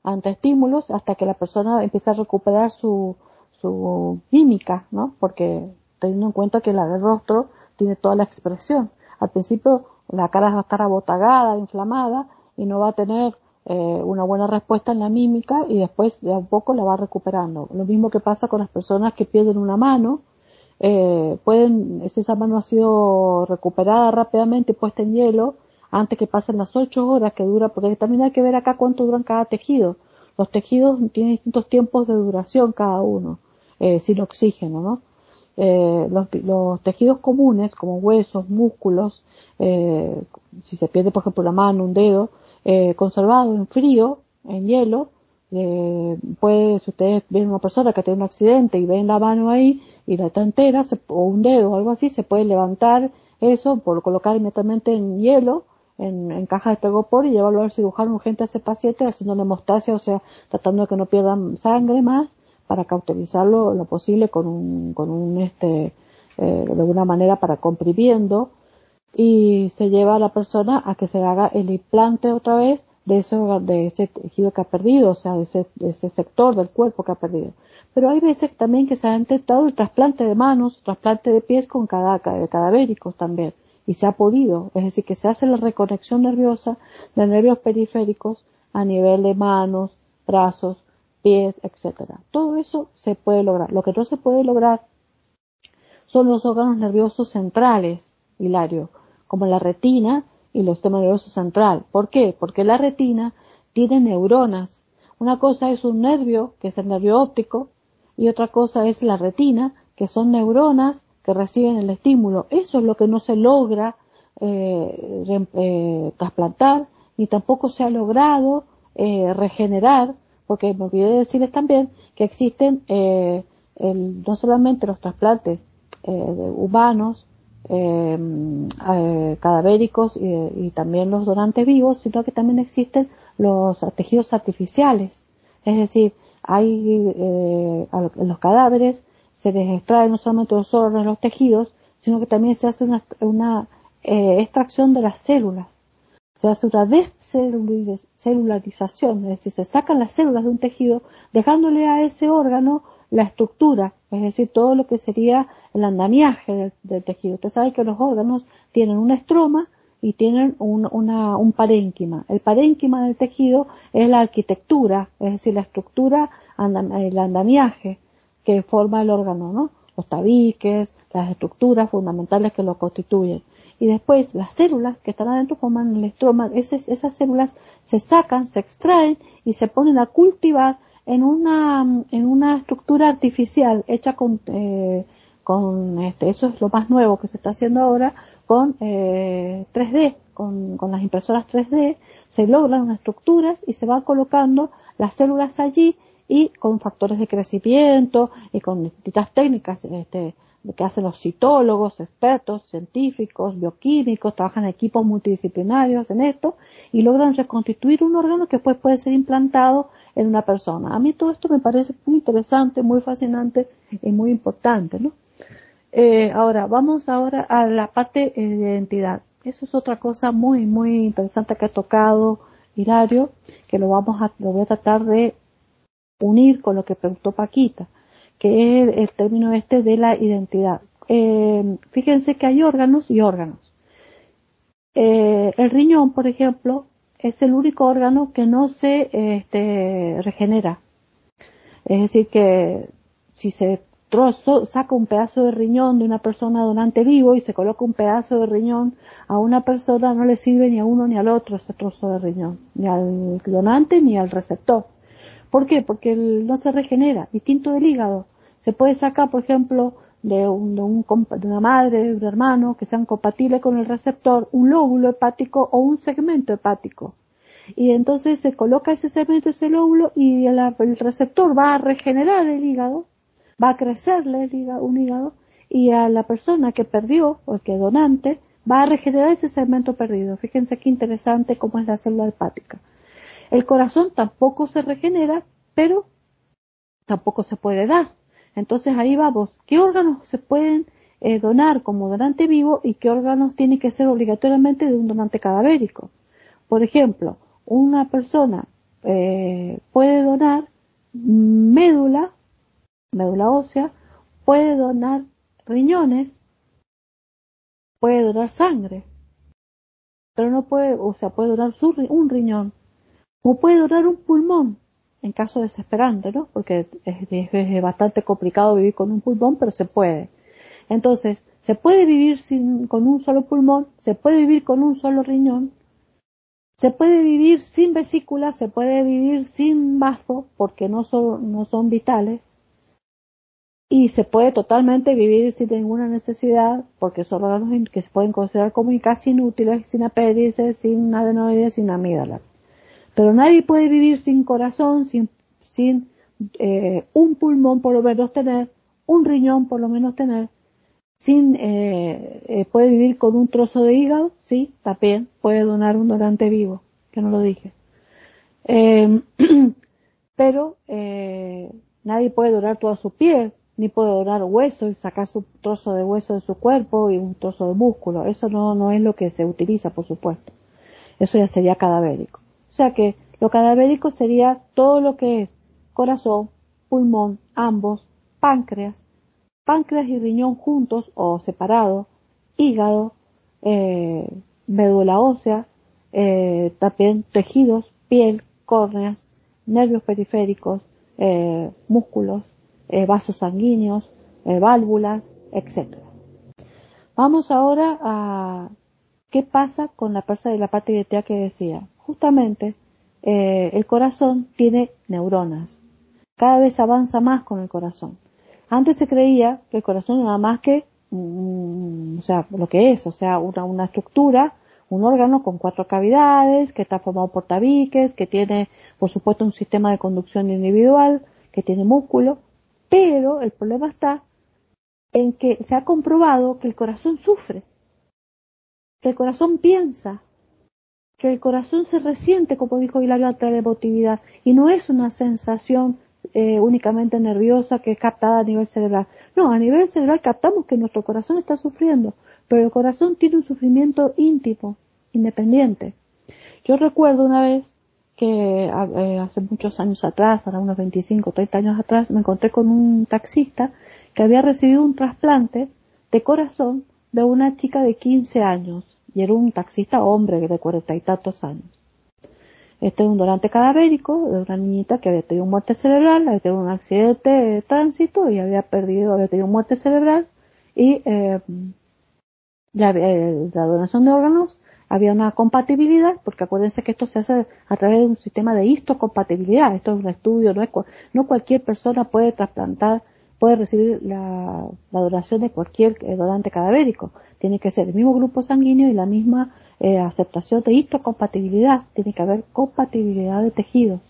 ante estímulos hasta que la persona empiece a recuperar su su mímica, ¿no? Porque teniendo en cuenta que la del rostro tiene toda la expresión. Al principio la cara va a estar abotagada, inflamada y no va a tener eh, una buena respuesta en la mímica y después de a poco la va recuperando. Lo mismo que pasa con las personas que pierden una mano, eh, pueden, si esa mano ha sido recuperada rápidamente puesta en hielo, antes que pasen las ocho horas que dura, porque también hay que ver acá cuánto duran cada tejido. Los tejidos tienen distintos tiempos de duración cada uno, eh, sin oxígeno, ¿no? Eh, los, los, tejidos comunes como huesos, músculos, eh, si se pierde por ejemplo la mano, un dedo, eh, conservado en frío, en hielo, eh, puede, si ustedes ven una persona que tiene un accidente y ven la mano ahí y la está entera, se, o un dedo o algo así, se puede levantar eso por colocar inmediatamente en hielo, en, caja de tegopor y llevarlo al cirujano urgente a ese paciente haciéndole hemostasia, o sea, tratando de que no pierdan sangre más para cauterizarlo lo posible con un, con un este, eh, de alguna manera para comprimiendo y se lleva a la persona a que se haga el implante otra vez de ese, de ese tejido que ha perdido, o sea, de ese, de ese sector del cuerpo que ha perdido. Pero hay veces también que se ha intentado el trasplante de manos, trasplante de pies con cada, cadavéricos también, y se ha podido, es decir, que se hace la reconexión nerviosa de nervios periféricos a nivel de manos, brazos, pies, etcétera. Todo eso se puede lograr. Lo que no se puede lograr son los órganos nerviosos centrales, Hilario, como la retina y el sistema nervioso central. ¿Por qué? Porque la retina tiene neuronas. Una cosa es un nervio, que es el nervio óptico, y otra cosa es la retina, que son neuronas que reciben el estímulo. Eso es lo que no se logra eh, eh, trasplantar, ni tampoco se ha logrado eh, regenerar, porque me olvidé decirles también que existen el, no solamente los trasplantes humanos, cadavéricos y, también los donantes vivos, sino que también existen los tejidos artificiales. Es decir, hay los cadáveres se les extrae no solamente los órganos, los tejidos, sino que también se hace una, una eh, extracción de las células. Se hace una descelularización, es decir, se sacan las células de un tejido dejándole a ese órgano la estructura, es decir, todo lo que sería el andamiaje del, tejido. Usted sabe que los órganos tienen una estroma y tienen un, una, un parénquima. El parénquima del tejido es la arquitectura, es decir, la estructura, el andamiaje que forma el órgano, ¿no? Los tabiques, las estructuras fundamentales que lo constituyen y después las células que están adentro forman el estroma, esas, esas células se sacan, se extraen y se ponen a cultivar en una, en una estructura artificial hecha con, eh, este, eso es lo más nuevo que se está haciendo ahora, con eh, 3D, con, con las impresoras 3D, se logran unas estructuras y se van colocando las células allí y con factores de crecimiento y con distintas técnicas este, que hacen los citólogos, expertos, científicos, bioquímicos, trabajan en equipos multidisciplinarios en esto y logran reconstituir un órgano que después puede ser implantado en una persona. A mí todo esto me parece muy interesante, muy fascinante y muy importante, ¿no? Eh, ahora, vamos ahora a la parte de identidad. Eso es otra cosa muy, muy interesante que ha tocado Hilario, que lo vamos a, lo voy a tratar de unir con lo que preguntó Paquita que es el término este de la identidad. Eh, fíjense que hay órganos y órganos. Eh, el riñón, por ejemplo, es el único órgano que no se este, regenera. Es decir, que si se trozo, saca un pedazo de riñón de una persona donante vivo y se coloca un pedazo de riñón a una persona, no le sirve ni a uno ni al otro ese trozo de riñón, ni al donante ni al receptor. ¿Por qué? Porque no se regenera, distinto del hígado. Se puede sacar, por ejemplo, de, un, de, una madre, de un hermano, que sean compatibles con el receptor, un lóbulo hepático o un segmento hepático. Y entonces se coloca ese segmento, ese lóbulo, y el, receptor va a regenerar el hígado, va a crecerle el hígado, un hígado, y a la persona que perdió, o que donante, va a regenerar ese segmento perdido. Fíjense qué interesante cómo es la célula hepática. El corazón tampoco se regenera, pero tampoco se puede dar. Entonces ahí vamos, ¿qué órganos se pueden eh, donar como donante vivo y qué órganos tienen que ser obligatoriamente de un donante cadavérico? Por ejemplo, una persona eh, puede donar médula, médula ósea, puede donar riñones, puede donar sangre, pero no puede, o sea, puede donar un riñón, o puede donar un pulmón, en caso desesperante, ¿no? Porque es, bastante complicado vivir con un pulmón, pero se puede. Entonces, se puede vivir sin, con un solo pulmón, se puede vivir con un solo riñón, se puede vivir sin vesícula, se puede vivir sin bazo, porque no son, no son vitales, y se puede totalmente vivir sin ninguna necesidad, porque son órganos que se pueden considerar como casi inútiles, sin apéndices, sin adenoides, sin amígdalas. Pero nadie puede vivir sin corazón, sin, sin eh, un pulmón por lo menos tener, un riñón por lo menos tener, sin, eh, eh, puede vivir con un trozo de hígado, sí, también puede donar un donante vivo, que no lo dije. Em, pero nadie puede donar toda su piel, ni puede donar hueso y sacar su trozo de hueso de su cuerpo y un trozo de músculo. Eso no, no es lo que se utiliza, por supuesto. Eso ya sería cadavérico. Sea que lo cadavérico sería todo lo que es corazón, pulmón, ambos, páncreas, páncreas y riñón juntos o separados, hígado, eh, médula ósea, eh, también tejidos, piel, córneas, nervios periféricos, eh, músculos, vasos sanguíneos, válvulas, etc. Vamos ahora a qué pasa con la parte de la parte que decía justamente eh, el corazón tiene neuronas. Cada vez avanza más con el corazón. Antes se creía que el corazón nada más que, mm, o sea, lo que es, o sea, una, una estructura, un órgano con cuatro cavidades, que está formado por tabiques, que tiene, por supuesto, un sistema de conducción individual, que tiene músculo, pero el problema está en que se ha comprobado que el corazón sufre, que el corazón piensa, que el corazón se resiente, como dijo Hilario, a la emotividad, y no es una sensación eh, únicamente nerviosa que es captada a nivel cerebral. No, a nivel cerebral captamos que nuestro corazón está sufriendo, pero el corazón tiene un sufrimiento íntimo, independiente. Yo recuerdo una vez que eh, hace muchos años atrás, ahora unos 25, 30 años atrás, me encontré con un taxista que había recibido un trasplante de corazón de una chica de 15 años y era un taxista hombre de cuarenta y tantos años. Este es un donante cadavérico de una niñita que había tenido muerte cerebral, había tenido un accidente de tránsito y había perdido, había tenido muerte cerebral y eh, la, eh, la donación de órganos había una compatibilidad, porque acuérdense que esto se hace a través de un sistema de histocompatibilidad, esto es un estudio, no, es, no cualquier persona puede trasplantar, puede recibir la, la donación de cualquier eh, donante cadavérico, tiene que ser el mismo grupo sanguíneo y la misma eh, aceptación de histocompatibilidad, tiene que haber compatibilidad de tejidos.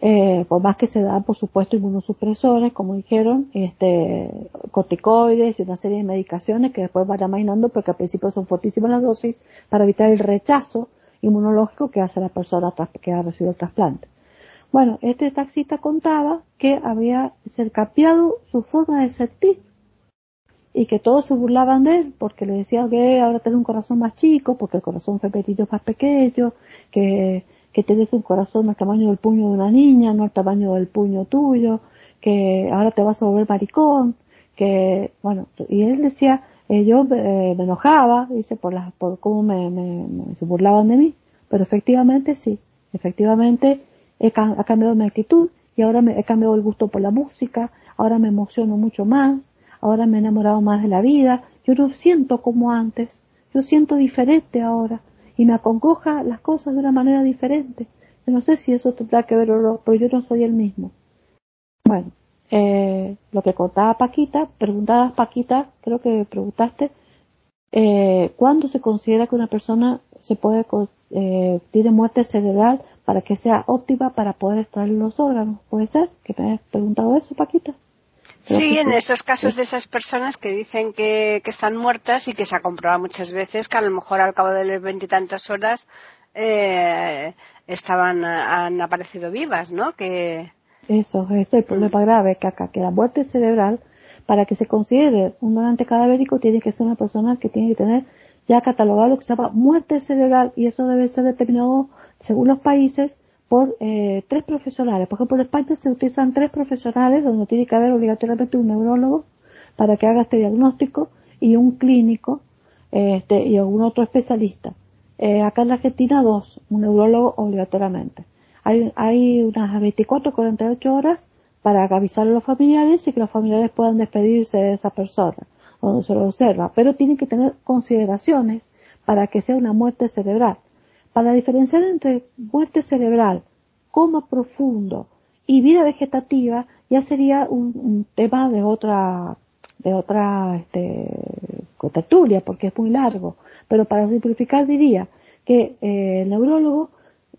Eh, por más que se dan, por supuesto, inmunosupresores, como dijeron, este, corticoides y una serie de medicaciones que después van amainando porque al principio son fortísimas las dosis para evitar el rechazo inmunológico que hace la persona que ha recibido el trasplante. Bueno, este taxista contaba que había cambiado su forma de sentir y que todos se burlaban de él porque le decían que ahora tiene un corazón más chico, porque el corazón femenino es más pequeño, que, que tienes un corazón al tamaño del puño de una niña, no al tamaño del puño tuyo, que ahora te vas a volver maricón, que, bueno, y él decía, eh, yo eh, me enojaba, dice, por, las, por cómo me, me, se burlaban de mí, pero efectivamente sí, efectivamente he, ha cambiado mi actitud y ahora me, he cambiado el gusto por la música, ahora me emociono mucho más, ahora me he enamorado más de la vida, yo no siento como antes, yo siento diferente ahora y me acongoja las cosas de una manera diferente. Yo no sé si eso tendrá que ver o no, pero yo no soy el mismo. Bueno, eh, lo que contaba Paquita, preguntabas Paquita, creo que preguntaste, eh, ¿cuándo se considera que una persona se puede, eh, tiene muerte cerebral para que sea óptima para poder extraer los órganos? ¿Puede ser? ¿Que me hayas preguntado eso, Paquita? Sí, en esos casos de esas personas que dicen que, están muertas y que se ha comprobado muchas veces que a lo mejor al cabo de las veintitantas horas eh, estaban han aparecido vivas, ¿no? Que eso es el problema grave que acá que la muerte cerebral para que se considere un donante cadavérico tiene que ser una persona que tiene que tener ya catalogado lo que se llama muerte cerebral y eso debe ser determinado según los países por eh, tres profesionales. Por ejemplo, en España se utilizan tres profesionales donde tiene que haber obligatoriamente un neurólogo para que haga este diagnóstico y un clínico este, y algún otro especialista. Eh, acá en la Argentina dos, un neurólogo obligatoriamente. Hay, hay unas 24 48 horas para avisar a los familiares y que los familiares puedan despedirse de esa persona donde se lo observa, pero tienen que tener consideraciones para que sea una muerte cerebral. Para diferenciar entre muerte cerebral, coma profundo y vida vegetativa, ya sería un, tema de otra, de otra, este, tertulia, porque es muy largo. Pero para simplificar diría que eh, el neurólogo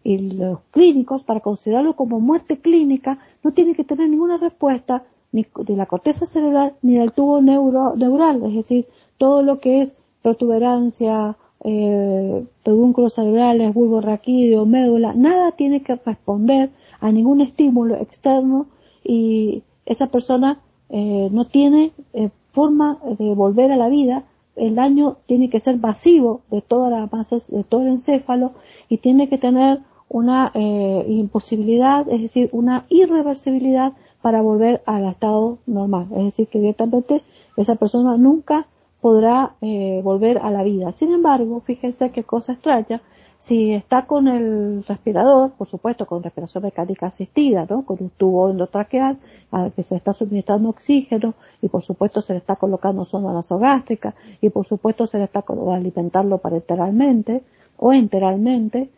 y los clínicos, para considerarlo como muerte clínica, no tienen que tener ninguna respuesta ni de la corteza cerebral ni del tubo neuro, neural, es decir, todo lo que es protuberancia, eh, pedúnculos cerebrales, bulbo raquídeo, médula, nada tiene que responder a ningún estímulo externo y esa persona eh, no tiene eh, forma de volver a la vida. El daño tiene que ser masivo de toda la masa, de todo el encéfalo y tiene que tener una eh, imposibilidad, es decir, una irreversibilidad para volver al estado normal. Es decir, que directamente esa persona nunca podrá eh, volver a la vida. Sin embargo, fíjense qué cosa extraña, si está con el respirador, por supuesto con respiración mecánica asistida, ¿no? con un tubo endotraqueal al que se está suministrando oxígeno y por supuesto se le está colocando sonda nasogástrica y por supuesto se le está alimentarlo parenteralmente o enteralmente,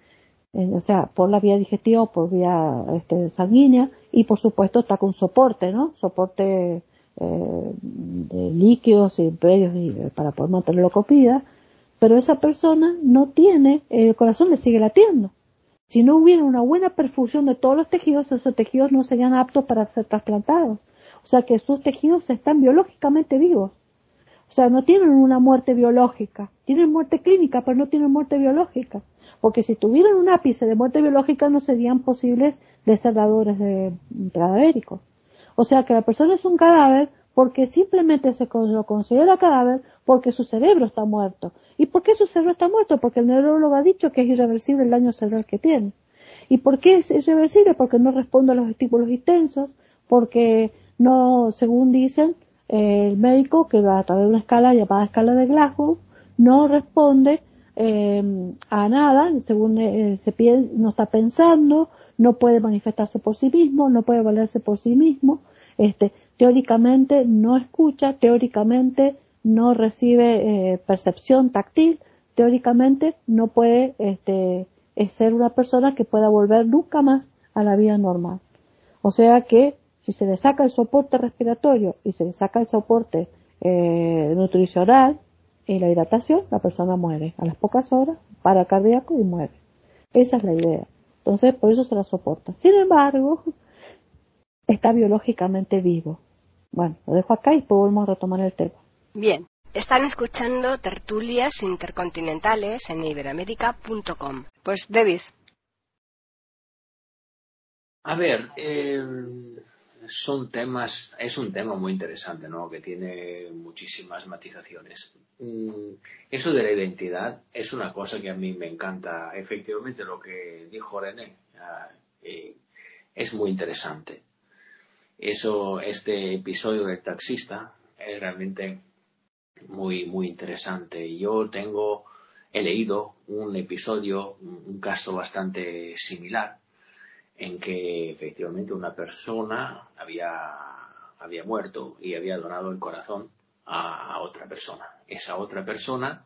o sea, por la vía digestiva o por vía este, sanguínea y por supuesto está con soporte, ¿no? Soporte eh, de líquidos y predios eh, para poder mantenerlo con vida, pero esa persona no tiene, el corazón le sigue latiendo. Si no hubiera una buena perfusión de todos los tejidos, esos tejidos no serían aptos para ser trasplantados. O sea que sus tejidos están biológicamente vivos. O sea, no tienen una muerte biológica. Tienen muerte clínica, pero no tienen muerte biológica. Porque si tuvieran un ápice de muerte biológica no serían posibles de ser dadores de cadavéricos. O sea que la persona es un cadáver porque simplemente se lo considera cadáver porque su cerebro está muerto. ¿Y por qué su cerebro está muerto? Porque el neurólogo ha dicho que es irreversible el daño cerebral que tiene. ¿Y por qué es irreversible? Porque no responde a los estímulos intensos, porque no, según dicen eh, el médico, que va a través de una escala llamada escala de Glasgow, no responde eh, a nada, según eh, se piensa, no está pensando, no puede manifestarse por sí mismo, no puede valerse por sí mismo, este, teóricamente no escucha, teóricamente no recibe percepción táctil, teóricamente no puede este, ser una persona que pueda volver nunca más a la vida normal. O sea que si se le saca el soporte respiratorio y se le saca el soporte eh, nutricional y la hidratación, la persona muere. A las pocas horas, para cardíaco y muere. Esa es la idea. Entonces, por eso se la soporta. Sin embargo, está biológicamente vivo. Bueno, lo dejo acá y después volvemos a retomar el tema. Bien, están escuchando tertulias intercontinentales en iberamérica.com. Pues, Davis. A ver, eh, son temas, es un tema muy interesante, ¿no? Que tiene muchísimas matizaciones. Mm, eso de la identidad es una cosa que a mí me encanta. Efectivamente, lo que dijo René ah, eh, es muy interesante. Eso, este episodio del taxista es realmente muy, muy interesante. Yo tengo, he leído un episodio, un caso bastante similar en que efectivamente una persona había, había muerto y había donado el corazón a otra persona. Esa otra persona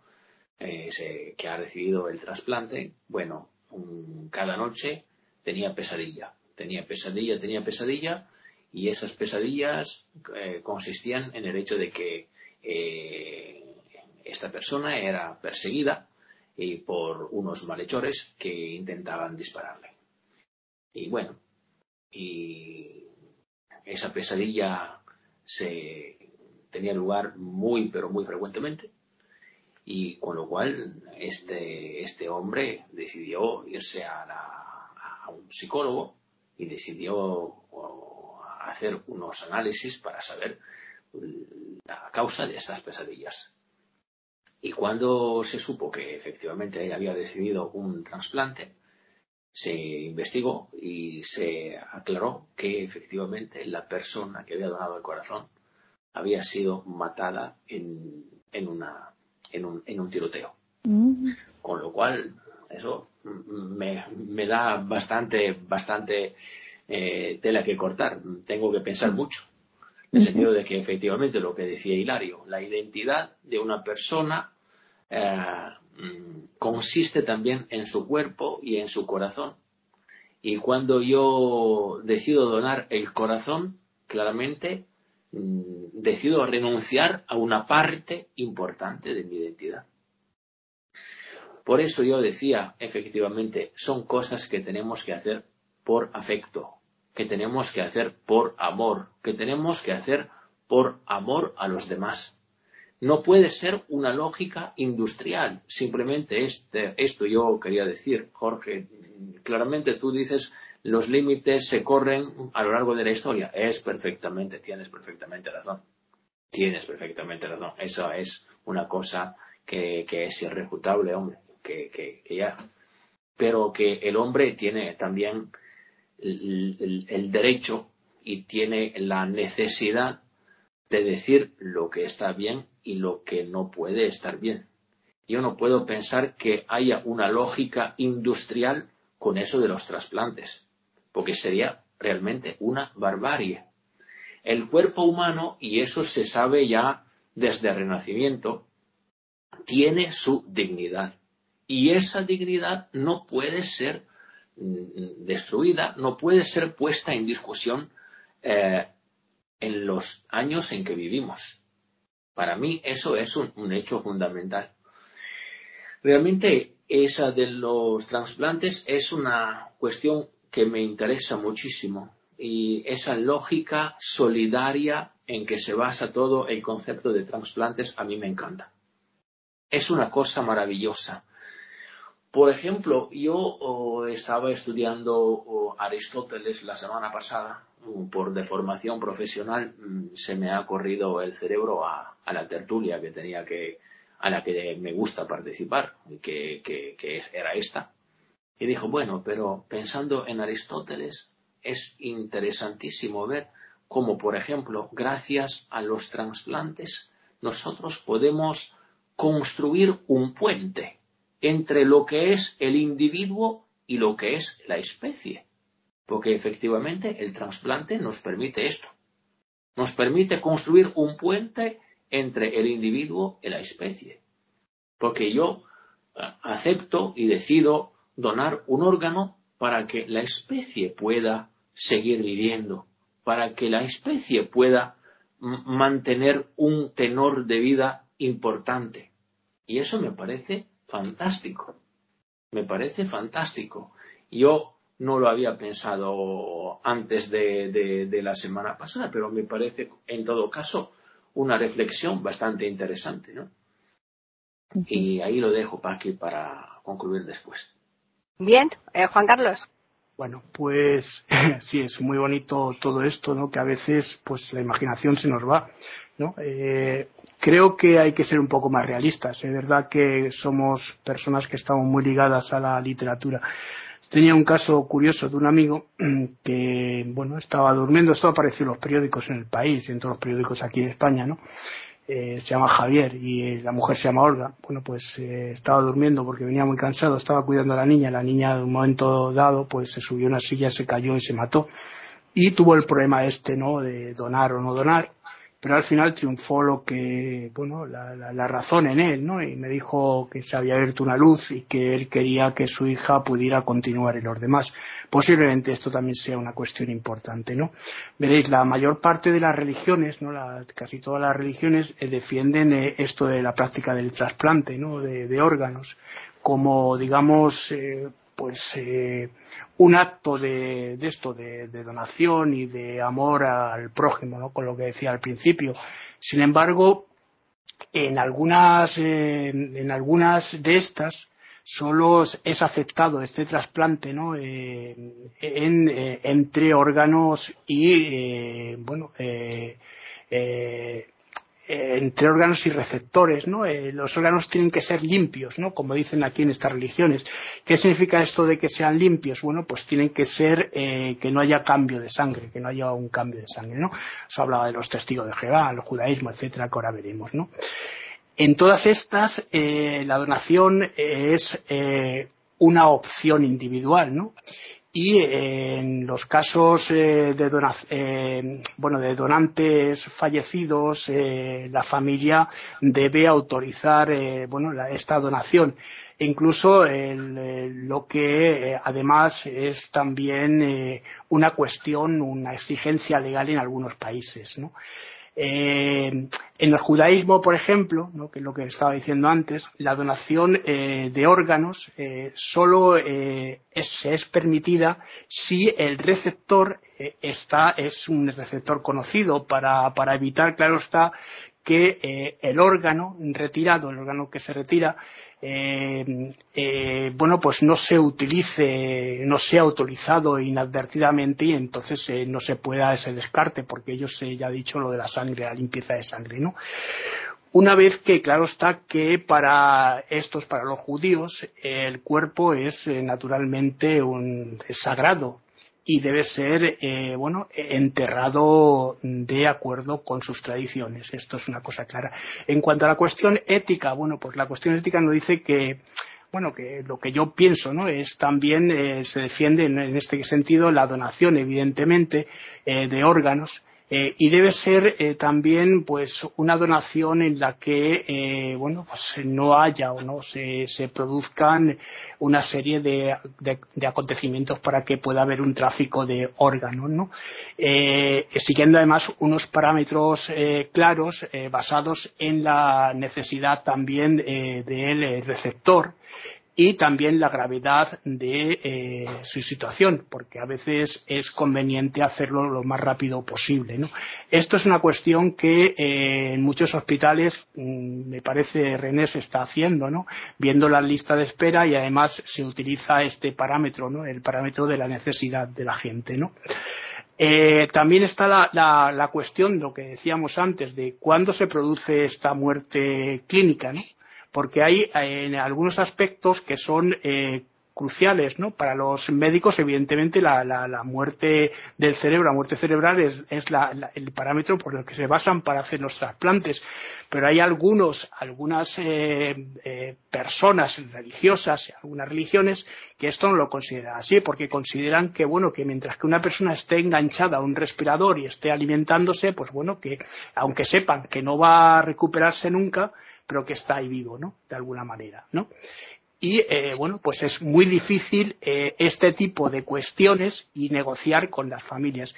eh, que ha recibido el trasplante, bueno, cada noche tenía pesadilla, tenía pesadilla, tenía pesadilla y esas pesadillas eh, consistían en el hecho de que eh, esta persona era perseguida y por unos malhechores que intentaban dispararle. Y bueno, y esa pesadilla se tenía lugar muy, pero muy frecuentemente. Y con lo cual este, este hombre decidió irse a, a un psicólogo y decidió hacer unos análisis para saber la causa de estas pesadillas. Y cuando se supo que efectivamente había decidido un trasplante, se investigó y se aclaró que efectivamente la persona que había donado el corazón había sido matada en, en, una, en, un, en un tiroteo. Mm. Con lo cual, eso me, me da bastante, bastante eh, tela que cortar. Tengo que pensar mm. mucho. En el sentido de que efectivamente lo que decía Hilario, la identidad de una persona eh, consiste también en su cuerpo y en su corazón. Y cuando yo decido donar el corazón, claramente mm, decido renunciar a una parte importante de mi identidad. Por eso yo decía, efectivamente, son cosas que tenemos que hacer por afecto, que tenemos que hacer por amor, que tenemos que hacer por amor a los demás. No puede ser una lógica industrial. Simplemente este, esto yo quería decir, Jorge. Claramente tú dices los límites se corren a lo largo de la historia. Es perfectamente, tienes perfectamente razón. Tienes perfectamente razón. Eso es una cosa que, es irrefutable, hombre. Que, que, ya. Pero que el hombre tiene también el derecho y tiene la necesidad de decir lo que está bien y lo que no puede estar bien. Yo no puedo pensar que haya una lógica industrial con eso de los trasplantes, porque sería realmente una barbarie. El cuerpo humano, y eso se sabe ya desde el Renacimiento, tiene su dignidad. Y esa dignidad no puede ser mm, destruida, no puede ser puesta en discusión eh, en los años en que vivimos. Para mí eso es un, hecho fundamental. Realmente esa de los trasplantes es una cuestión que me interesa muchísimo y esa lógica solidaria en que se basa todo el concepto de trasplantes a mí me encanta. Es una cosa maravillosa. Por ejemplo, yo estaba estudiando Aristóteles la semana pasada, por deformación profesional mm, se me ha corrido el cerebro a, la tertulia que tenía que, a la que me gusta participar, que, que era esta. Y dijo, bueno, pero pensando en Aristóteles, es interesantísimo ver cómo, por ejemplo, gracias a los trasplantes, nosotros podemos construir un puente entre lo que es el individuo y lo que es la especie. Porque efectivamente el trasplante nos permite esto. Nos permite construir un puente entre el individuo y la especie. Porque yo eh, acepto y decido donar un órgano para que la especie pueda seguir viviendo, para que la especie pueda mantener un tenor de vida importante. Y eso me parece fantástico. Me parece fantástico. Yo no lo había pensado antes de, la semana pasada, pero me parece, en todo caso, una reflexión bastante interesante, ¿no? Y ahí lo dejo para que para concluir después. Bien, eh, Juan Carlos. Bueno, pues sí, es muy bonito todo esto, ¿no? Que a veces, pues la imaginación se nos va, ¿no? Eh, creo que hay que ser un poco más realistas. Es verdad que somos personas que estamos muy ligadas a la literatura. Tenía un caso curioso de un amigo que, bueno, estaba durmiendo, esto apareció en los periódicos en el país, en todos los periódicos aquí en España, ¿no? Eh, se llama Javier y eh, la mujer se llama Olga. Bueno, pues eh, estaba durmiendo porque venía muy cansado, estaba cuidando a la niña. La niña, de un momento dado, pues se subió a una silla, se cayó y se mató. Y tuvo el problema este, ¿no? De donar o no donar pero al final triunfó lo que, bueno, la, la, razón en él, ¿no? Y me dijo que se había abierto una luz y que él quería que su hija pudiera continuar y los demás. Posiblemente esto también sea una cuestión importante, ¿no? Veréis, la mayor parte de las religiones, ¿no? casi todas las religiones eh, defienden eh, esto de la práctica del trasplante, ¿no? De, órganos como, digamos, eh, pues eh, un acto de, esto de, donación y de amor al prójimo ¿no? con lo que decía al principio sin embargo en algunas eh, en algunas de estas solo es afectado este trasplante ¿no? Eh, en, entre órganos y bueno eh, entre órganos y receptores, ¿no? Eh, los órganos tienen que ser limpios, ¿no? Como dicen aquí en estas religiones. ¿Qué significa esto de que sean limpios? Bueno, pues tienen que ser eh, que no haya cambio de sangre, que no haya un cambio de sangre, ¿no? Se hablaba de los testigos de Jehová, el judaísmo, etcétera, que ahora veremos, ¿no? En todas estas, la donación es una opción individual, ¿no? Y en los casos eh, de, eh, de donantes fallecidos eh, la familia debe autorizar esta donación incluso lo que además es también una cuestión una exigencia legal en algunos países ¿no? Eh, en el judaísmo, por ejemplo, que es lo que estaba diciendo antes, la donación eh, de órganos eh, solo es, es, permitida si el receptor está, es un receptor conocido para, para evitar, claro está, que el órgano retirado, el órgano que se retira, eh, eh, bueno, pues no se utilice, no sea autorizado inadvertidamente y entonces eh, no se pueda ese descarte, porque ellos ya ha dicho lo de la sangre, la limpieza de sangre, ¿no? Una vez que claro está que para estos, para los judíos, el cuerpo es naturalmente un sagrado, y debe ser eh, bueno enterrado de acuerdo con sus tradiciones. Esto es una cosa clara. En cuanto a la cuestión ética bueno pues la cuestión ética nos dice que bueno que lo que yo pienso no es también eh, se defiende en, este sentido la donación evidentemente eh, de órganos Eh, y debe ser eh, también pues una donación en la que eh, bueno pues no haya o no se, produzcan una serie de, de, acontecimientos para que pueda haber un tráfico de órganos ¿no? siguiendo además unos parámetros claros basados en la necesidad también del receptor y también la gravedad de eh, su situación, porque a veces es conveniente hacerlo lo más rápido posible. ¿no? Esto es una cuestión que eh, en muchos hospitales, mm, me parece, René se está haciendo, ¿no? viendo la lista de espera y además se utiliza este parámetro, ¿no? el parámetro de la necesidad de la gente. ¿no? Eh, también está la, la, la, cuestión, lo que decíamos antes, de cuándo se produce esta muerte clínica, ¿no? Porque hay eh, en algunos aspectos que son eh, cruciales, ¿no? Para los médicos, evidentemente, la, la, muerte del cerebro, la muerte cerebral es, la, el parámetro por el que se basan para hacer los trasplantes. Pero hay algunos, algunas eh, personas religiosas, algunas religiones, que esto no lo consideran así, porque consideran que, bueno, que mientras que una persona esté enganchada a un respirador y esté alimentándose, pues bueno, que aunque sepan que no va a recuperarse nunca, pero que está ahí vivo, ¿no? De alguna manera, ¿no? Y eh, bueno, pues es muy difícil eh, este tipo de cuestiones y negociar con las familias.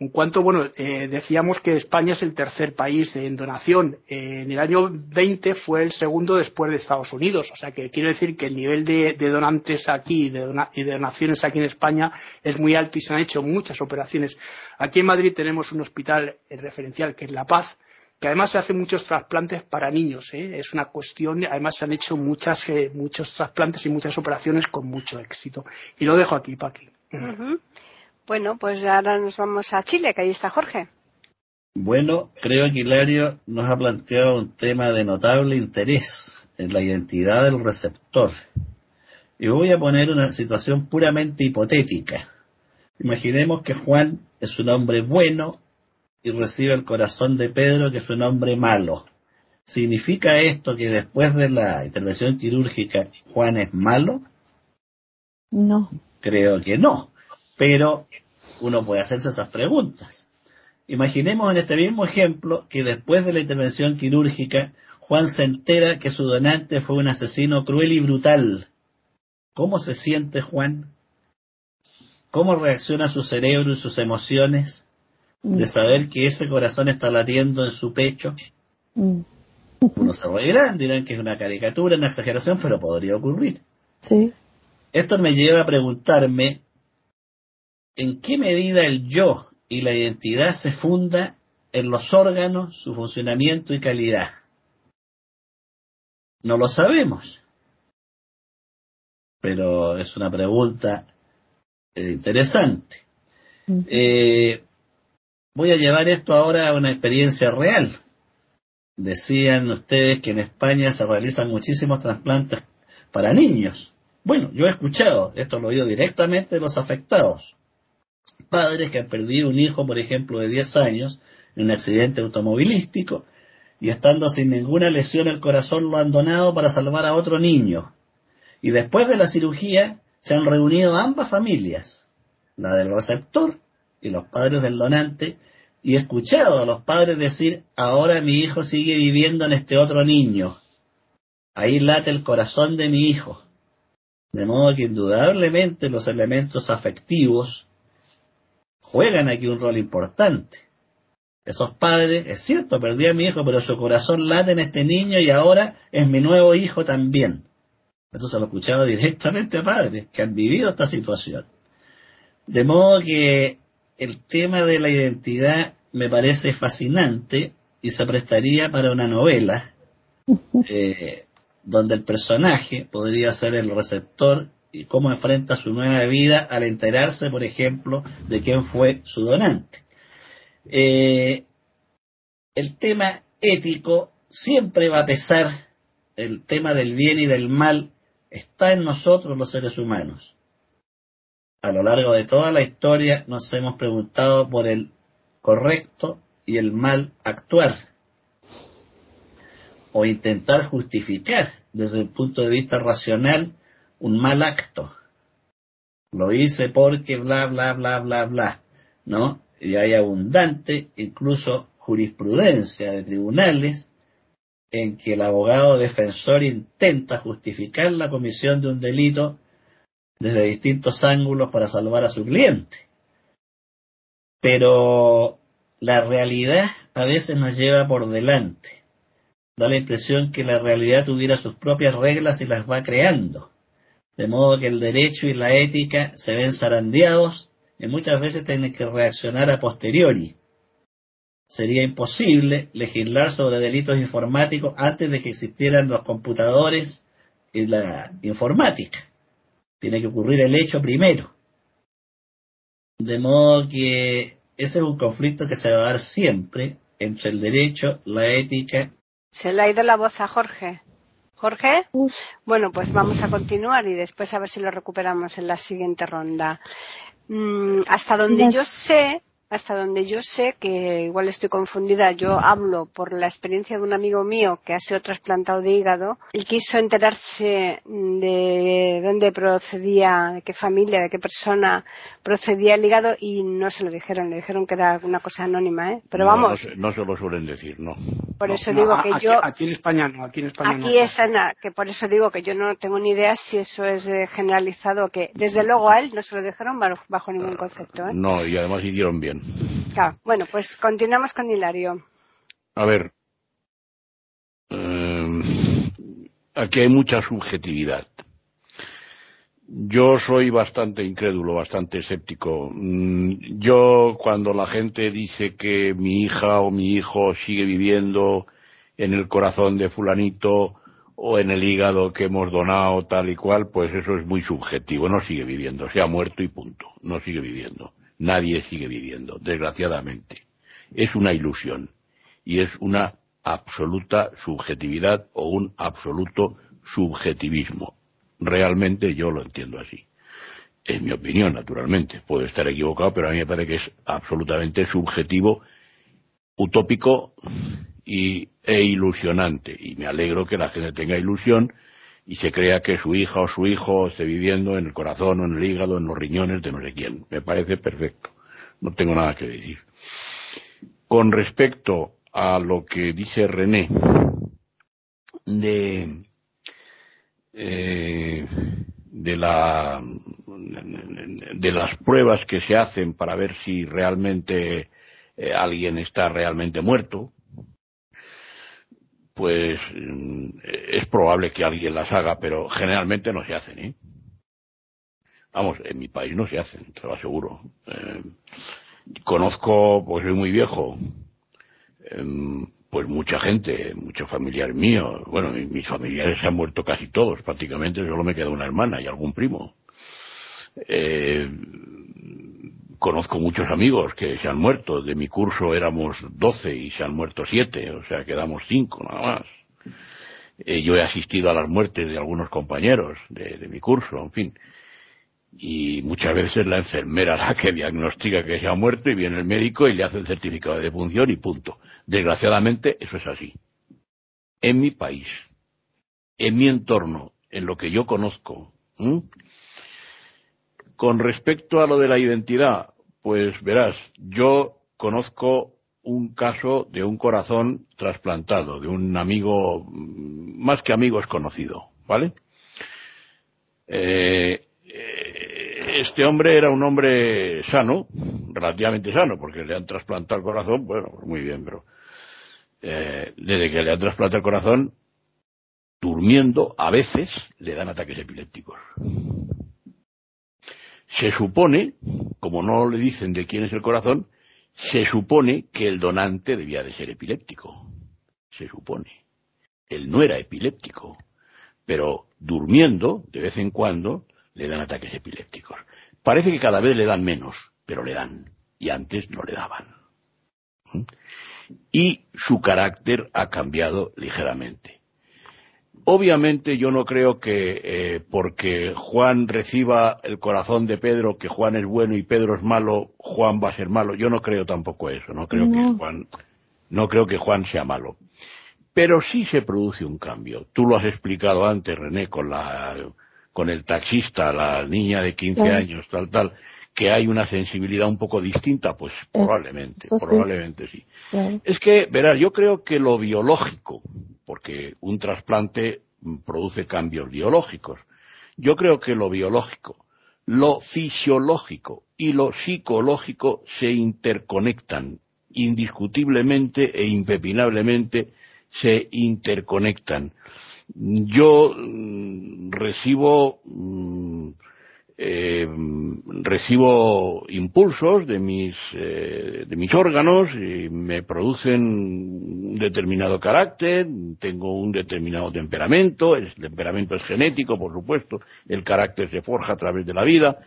En cuanto, bueno, eh, decíamos que España es el tercer país en donación. en el año 20 fue el segundo después de Estados Unidos. O sea que quiero decir que el nivel de, donantes aquí de y de donaciones aquí en España es muy alto y se han hecho muchas operaciones. Aquí en Madrid tenemos un hospital referencial que es La Paz, que además se hacen muchos trasplantes para niños. ¿eh? Es una cuestión, además se han hecho muchas, eh, muchos trasplantes y muchas operaciones con mucho éxito. Y lo dejo aquí, Paqui. Bueno, pues ahora nos vamos a Chile, que ahí está Jorge. Bueno, creo que Hilario nos ha planteado un tema de notable interés en la identidad del receptor. Y voy a poner una situación puramente hipotética. Imaginemos que Juan es un hombre bueno, y recibe el corazón de Pedro, que es un hombre malo. ¿Significa esto que después de la intervención quirúrgica Juan es malo? No. Creo que no, pero uno puede hacerse esas preguntas. Imaginemos en este mismo ejemplo que después de la intervención quirúrgica Juan se entera que su donante fue un asesino cruel y brutal. ¿Cómo se siente Juan? ¿Cómo reacciona su cerebro y sus emociones? De saber que ese corazón está latiendo en su pecho. Mm. Uno se reirán, dirán que es una caricatura, una exageración, pero podría ocurrir. Sí. Esto me lleva a preguntarme en qué medida el yo y la identidad se funda en los órganos, su funcionamiento y calidad. No lo sabemos. Pero es una pregunta eh, interesante. eh, Voy a llevar esto ahora a una experiencia real. Decían ustedes que en España se realizan muchísimos trasplantes para niños. Bueno, yo he escuchado, esto lo he oído directamente de los afectados. Padres que han perdido un hijo, por ejemplo, de 10 años en un accidente automovilístico y estando sin ninguna lesión el corazón lo han donado para salvar a otro niño. Y después de la cirugía se han reunido ambas familias, la del receptor y los padres del donante, y he escuchado a los padres decir, ahora mi hijo sigue viviendo en este otro niño. Ahí late el corazón de mi hijo. De modo que indudablemente los elementos afectivos juegan aquí un rol importante. Esos padres, es cierto, perdí a mi hijo, pero su corazón late en este niño y ahora es mi nuevo hijo también. Esto se lo he escuchado directamente a padres que han vivido esta situación. De modo que el tema de la identidad me parece fascinante y se prestaría para una novela eh, donde el personaje podría ser el receptor y cómo enfrenta su nueva vida al enterarse, por ejemplo, de quién fue su donante. Eh, el tema ético siempre va a pesar, el tema del bien y del mal está en nosotros los seres humanos a lo largo de toda la historia nos hemos preguntado por el correcto y el mal actuar o intentar justificar desde el punto de vista racional un mal acto. Lo hice porque bla, bla, bla, bla, bla, ¿no? y hay abundante incluso jurisprudencia de tribunales en que el abogado defensor intenta justificar la comisión de un delito desde distintos ángulos para salvar a su cliente. Pero la realidad a veces nos lleva por delante. Da la impresión que la realidad tuviera sus propias reglas y las va creando. De modo que el derecho y la ética se ven zarandeados y muchas veces tienen que reaccionar a posteriori. Sería imposible legislar sobre delitos informáticos antes de que existieran los computadores y la informática. Tiene que ocurrir el hecho primero. De modo que ese es un conflicto que se va a dar siempre entre el derecho, la ética. Se le ha ido la voz a Jorge. Jorge, bueno, pues vamos a continuar y después a ver si lo recuperamos en la siguiente ronda. Mm, hasta donde yo sé, hasta donde yo sé que igual estoy confundida, yo hablo por la experiencia de un amigo mío que ha sido trasplantado de hígado. Él quiso enterarse de dónde procedía, de qué familia, de qué persona procedía el hígado y no se lo dijeron, le dijeron que era una cosa anónima, ¿eh? Pero vamos. No, se, lo suelen decir, no. Por eso digo que aquí, yo. Aquí en España no, aquí en España aquí es que por eso digo que yo no tengo ni idea si eso es eh, generalizado o que desde luego a él no se lo dijeron bajo ningún concepto, ¿eh? No, y además hicieron bien. Bueno, pues continuamos con Hilario. A ver, eh, aquí hay mucha subjetividad. Yo soy bastante incrédulo, bastante escéptico. Mm, yo cuando la gente dice que mi hija o mi hijo sigue viviendo en el corazón de fulanito o en el hígado que hemos donado tal y cual, pues eso es muy subjetivo. No sigue viviendo, se ha muerto y punto. No sigue viviendo nadie sigue viviendo, desgraciadamente. Es una ilusión y es una absoluta subjetividad o un absoluto subjetivismo. Realmente yo lo entiendo así. Es mi opinión, naturalmente. Puedo estar equivocado, pero a mí me parece que es absolutamente subjetivo, utópico y, e ilusionante. Y me alegro que la gente tenga ilusión y se crea que su hija o su hijo esté viviendo en el corazón o en el hígado, en los riñones de no sé quién. Me parece perfecto. No tengo nada que decir. Con respecto a lo que dice René de, eh, de, la, de las pruebas que se hacen para ver si realmente eh, alguien está realmente muerto, pues mm, es probable que alguien las haga, pero generalmente no se hacen, ¿eh? Vamos, en mi país no se hacen, te lo aseguro. Eh, conozco, pues soy muy viejo, em, pues mucha gente, muchos familiares míos, bueno, mis familiares se han muerto casi todos, prácticamente solo me queda una hermana y algún primo. Eh, conozco muchos amigos que se han muerto. De mi curso éramos doce y se han muerto siete, o sea, quedamos cinco nada más. Eh, yo he asistido a las muertes de algunos compañeros de, mi curso, en fin. Y muchas veces la enfermera la que diagnostica que se ha muerto y viene el médico y le hace el certificado de defunción y punto. Desgraciadamente eso es así. En mi país, en mi entorno, en lo que yo conozco, con respecto a lo de la identidad, pues verás, yo conozco un caso de un corazón trasplantado, de un amigo, mm, más que amigo es conocido, ¿vale? Eh, este hombre era un hombre sano, relativamente sano, porque le han trasplantado el corazón, bueno, pues muy bien, pero eh, desde que le han trasplantado el corazón, durmiendo, a veces le dan ataques epilépticos. Se supone, como no le dicen de quién es el corazón, se supone que el donante debía de ser epiléptico. Se supone. Él no era epiléptico, pero durmiendo, de vez en cuando, le dan ataques epilépticos. Parece que cada vez le dan menos, pero le dan. Y antes no le daban. ¿Mm? Y su carácter ha cambiado ligeramente. Obviamente yo no creo que eh, porque Juan reciba el corazón de Pedro, que Juan es bueno y Pedro es malo, Juan va a ser malo. Yo no creo tampoco eso. No creo que Juan, no creo que Juan sea malo. Pero sí se produce un cambio. Tú lo has explicado antes, René, con la, con el taxista, la niña de 15 años, tal, tal, que hay una sensibilidad un poco distinta, pues probablemente, sí. probablemente sí. Claro. Es que, verás, yo creo que lo biológico, porque un trasplante produce cambios biológicos, yo creo que lo biológico, lo fisiológico y lo psicológico se interconectan indiscutiblemente e impepinablemente se interconectan. Yo mm, recibo mm, eh, recibo impulsos de mis eh, de mis órganos y me producen un determinado carácter, tengo un determinado temperamento, el temperamento es genético, por supuesto, el carácter se forja a través de la vida.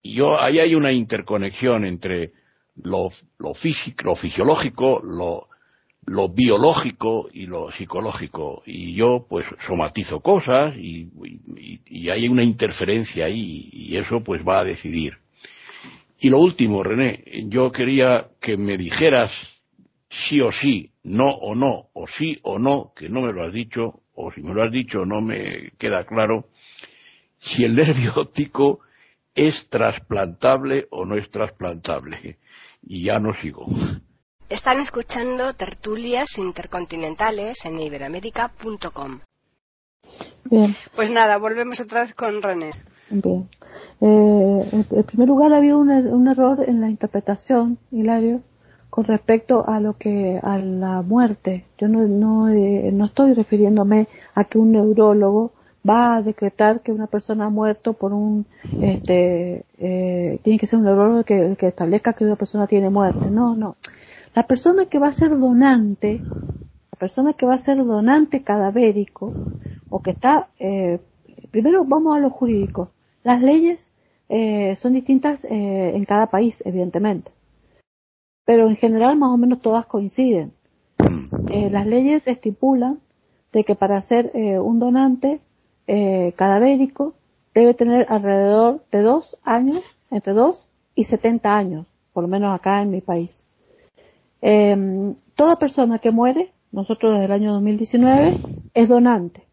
Y yo ahí hay una interconexión entre lo, lo físico, lo fisiológico, lo, lo biológico y lo psicológico. Y yo pues somatizo cosas y, hay una interferencia ahí y eso pues va a decidir. Y lo último, René, yo quería que me dijeras sí o sí, no o no, o sí o no, que no me lo has dicho, o si me lo has dicho no me queda claro, si el nervio óptico es trasplantable o no es trasplantable. Y ya no sigo. Están escuchando tertulias intercontinentales en iberamérica.com. Bien, Pues nada, volvemos otra vez con René. bien. Eh, en, primer lugar, había un, er- un error en la interpretación, Hilario, con respecto a lo que a la muerte. Yo no no, eh, no estoy refiriéndome a que un neurólogo va a decretar que una persona ha muerto por un este eh, tiene que ser un neurólogo que, que establezca que una persona tiene muerte. No, no. La persona que va a ser donante, la persona que va a ser donante cadavérico o que está eh, primero vamos a lo jurídico. Las leyes eh, son distintas eh, en cada país, evidentemente. Pero en general más o menos todas coinciden. Eh, las leyes estipulan de que para ser eh, un donante eh, cadavérico debe tener alrededor de dos años, entre dos y 70 años, por lo menos acá en mi país. Eh, toda persona que muere, nosotros desde el año 2019, es donante.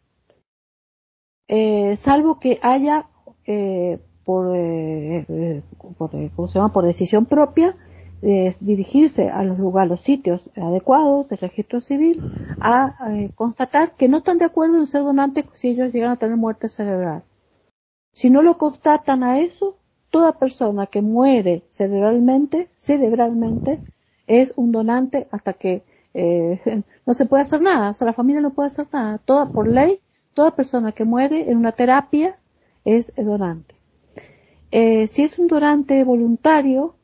Eh, salvo que haya eh, por, eh, eh, por, ¿cómo se llama? por decisión propia dirigirse a los lugares, los sitios adecuados del registro civil a constatar que no están de acuerdo en ser donantes si ellos llegan a tener muerte cerebral. Si no lo constatan a eso, toda persona que muere cerebralmente, cerebralmente, es un donante hasta que eh, no se puede hacer nada, o sea, la familia no puede hacer nada. Toda por ley, toda persona que muere en una terapia es donante. Eh, si es un donante voluntario,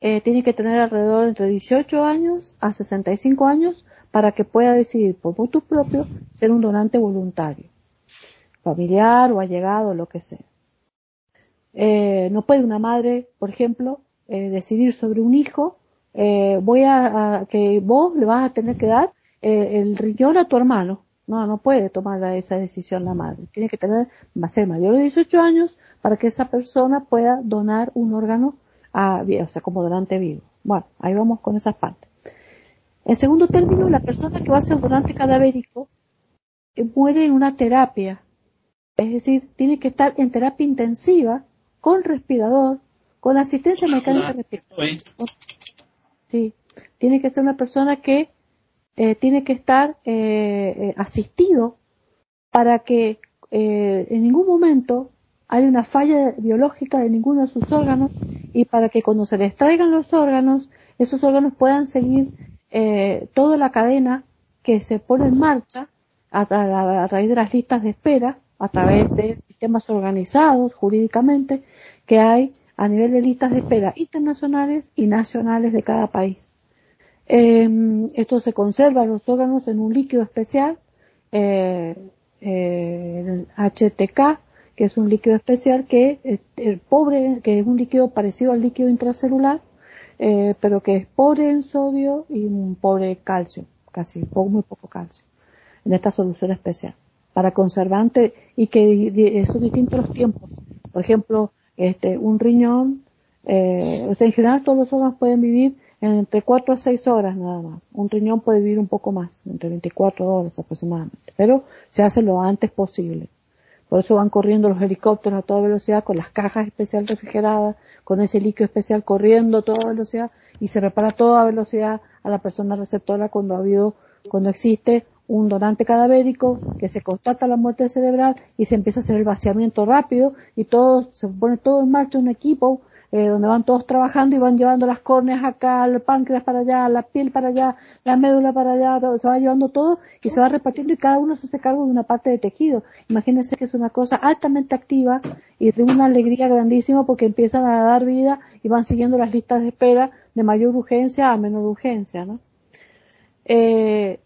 eh, tiene que tener alrededor de entre 18 años a 65 años para que pueda decidir por voto propio ser un donante voluntario, familiar o allegado, lo que sea. Eh, no puede una madre, por ejemplo, decidir sobre un hijo, eh, voy a, a, que vos le vas a tener que dar eh, el riñón a tu hermano. No, no puede tomar esa decisión la madre. Tiene que tener, va a ser mayor de 18 años para que esa persona pueda donar un órgano a, o sea, como donante vivo. Bueno, ahí vamos con esas partes. En segundo término, la persona que va a ser donante cadavérico eh, muere en una terapia. Es decir, tiene que estar en terapia intensiva, con respirador, con asistencia mecánica respiratoria. Sí, tiene que ser una persona que eh, tiene que estar eh, eh, asistido para que eh, en ningún momento haya una falla biológica de ninguno de sus órganos y para que cuando se le extraigan los órganos, esos órganos puedan seguir eh, toda la cadena que se pone en marcha a, a, a raíz de las listas de espera, a través de sistemas organizados jurídicamente que hay a nivel de listas de espera internacionales y nacionales de cada país. Eh, esto se conserva los órganos en un líquido especial, eh, eh, HTK, que es un líquido especial que eh, el pobre, que es un líquido parecido al líquido intracelular, eh, pero que es pobre en sodio y un pobre calcio, casi muy poco calcio, en esta solución especial, para conservante y que son distintos los tiempos. Por ejemplo, este, un riñón, eh, o sea, en general todos los órganos pueden vivir entre 4 a 6 horas nada más. Un riñón puede vivir un poco más, entre 24 horas aproximadamente, pero se hace lo antes posible. Por eso van corriendo los helicópteros a toda velocidad con las cajas especial refrigeradas, con ese líquido especial corriendo a toda velocidad y se repara a toda velocidad a la persona receptora cuando ha habido, cuando existe un donante cadavérico, que se constata la muerte cerebral y se empieza a hacer el vaciamiento rápido y todo, se pone todo en marcha un equipo eh, donde van todos trabajando y van llevando las córneas acá, el páncreas para allá, la piel para allá, la médula para allá, se va llevando todo y se va repartiendo y cada uno se hace cargo de una parte de tejido. Imagínense que es una cosa altamente activa y de una alegría grandísima porque empiezan a dar vida y van siguiendo las listas de espera de mayor urgencia a menor urgencia, ¿no? Eh,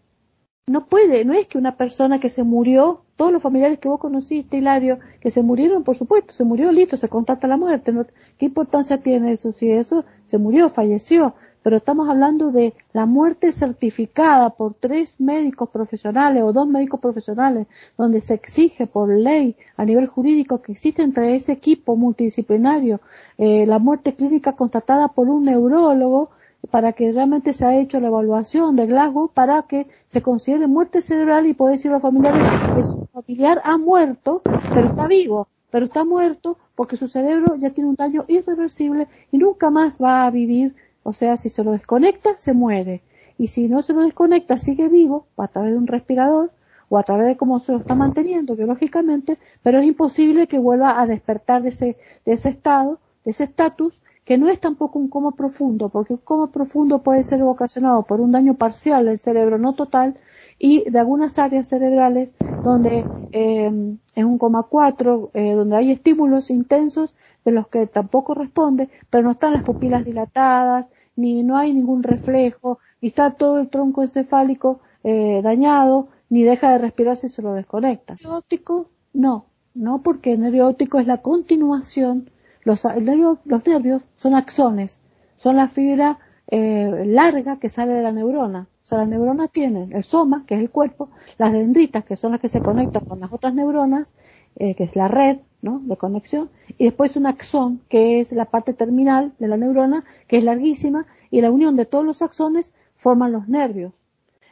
no puede, no es que una persona que se murió, todos los familiares que vos conociste, Hilario, que se murieron, por supuesto, se murió listo, se contacta la muerte, ¿qué importancia tiene eso? Si eso se murió, falleció, pero estamos hablando de la muerte certificada por tres médicos profesionales o dos médicos profesionales, donde se exige por ley a nivel jurídico que existe entre ese equipo multidisciplinario eh, la muerte clínica constatada por un neurólogo, para que realmente se ha hecho la evaluación de Glasgow para que se considere muerte cerebral y puede decir a los familiares que su familiar ha muerto, pero está vivo, pero está muerto porque su cerebro ya tiene un daño irreversible y nunca más va a vivir. O sea, si se lo desconecta, se muere. Y si no se lo desconecta, sigue vivo a través de un respirador o a través de cómo se lo está manteniendo biológicamente, pero es imposible que vuelva a despertar de ese, de ese estado, de ese estatus, que no es tampoco un coma profundo, porque un coma profundo puede ser ocasionado por un daño parcial del cerebro, no total, y de algunas áreas cerebrales donde eh, en un coma 4, eh, donde hay estímulos intensos de los que tampoco responde, pero no están las pupilas dilatadas, ni no hay ningún reflejo, y está todo el tronco encefálico eh, dañado, ni deja de respirar si se lo desconecta. ¿El nervio óptico? No, no porque el nervio óptico es la continuación los, nervios, son axones, son la fibra eh, larga que sale de la neurona. O sea, las neuronas tienen el soma, que es el cuerpo, las dendritas, que son las que se conectan con las otras neuronas, eh, que es la red de conexión, y después un axón, que es la parte terminal de la neurona, que es larguísima, y la unión de todos los axones forman los nervios.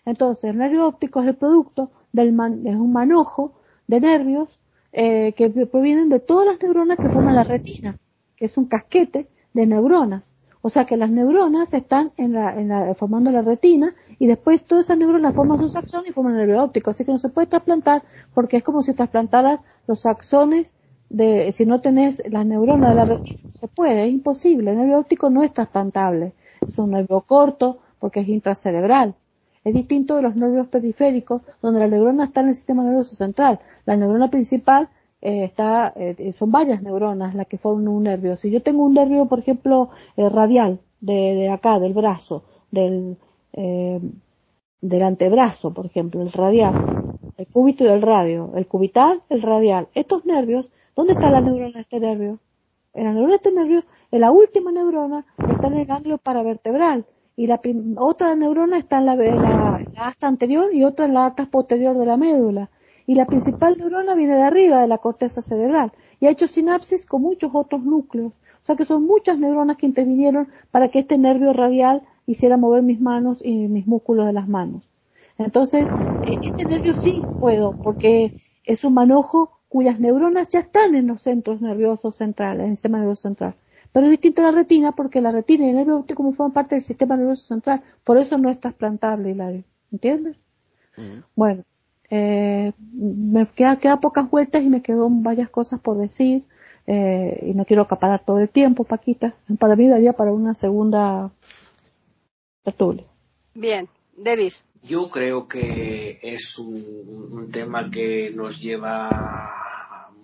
Entonces, el nervio óptico es el producto del es un manojo de nervios eh, que provienen de todas las neuronas que forman la retina, que es un casquete de neuronas. O sea que las neuronas están en la, en la, formando la retina y después todas esas neuronas forman sus axones y forman el nervio óptico. Así que no se puede trasplantar porque es como si trasplantaras los axones de, si no tenés las neuronas de la retina, no se puede, es imposible. El nervio óptico no es trasplantable. Es un nervio corto porque es intracerebral. Es distinto de los nervios periféricos, donde la neurona está en el sistema nervioso central. La neurona principal eh, está, eh, son varias neuronas las que forman un nervio. Si yo tengo un nervio, por ejemplo, eh, radial, de, acá, del brazo, del, del antebrazo, por ejemplo, el radial, el cúbito y el radio, el cubital, el radial. Estos nervios, ¿dónde está la neurona de este nervio? En la neurona de este nervio, en la última neurona está en el ganglio paravertebral y la otra neurona está en la, la, asta anterior y otra en la asta posterior de la médula. Y la principal neurona viene de arriba de la corteza cerebral y ha hecho sinapsis con muchos otros núcleos. O sea que son muchas neuronas que intervinieron para que este nervio radial hiciera mover mis manos y mis músculos de las manos. Entonces, e, este nervio sí puedo, porque es un manojo cuyas neuronas ya están en los centros nerviosos centrales, en el sistema nervioso central. Pero es distinto a la retina porque la retina y el nervio óptico como forman parte del sistema nervioso central. Por eso no es trasplantable, Hilario. ¿Entiendes? Bueno, eh, me queda, queda pocas vueltas y me quedo varias cosas por decir. Eh, y no quiero acaparar todo el tiempo, Paquita. Para mí daría para una segunda tertulia. Bien, Davis. Yo creo que es un tema que nos lleva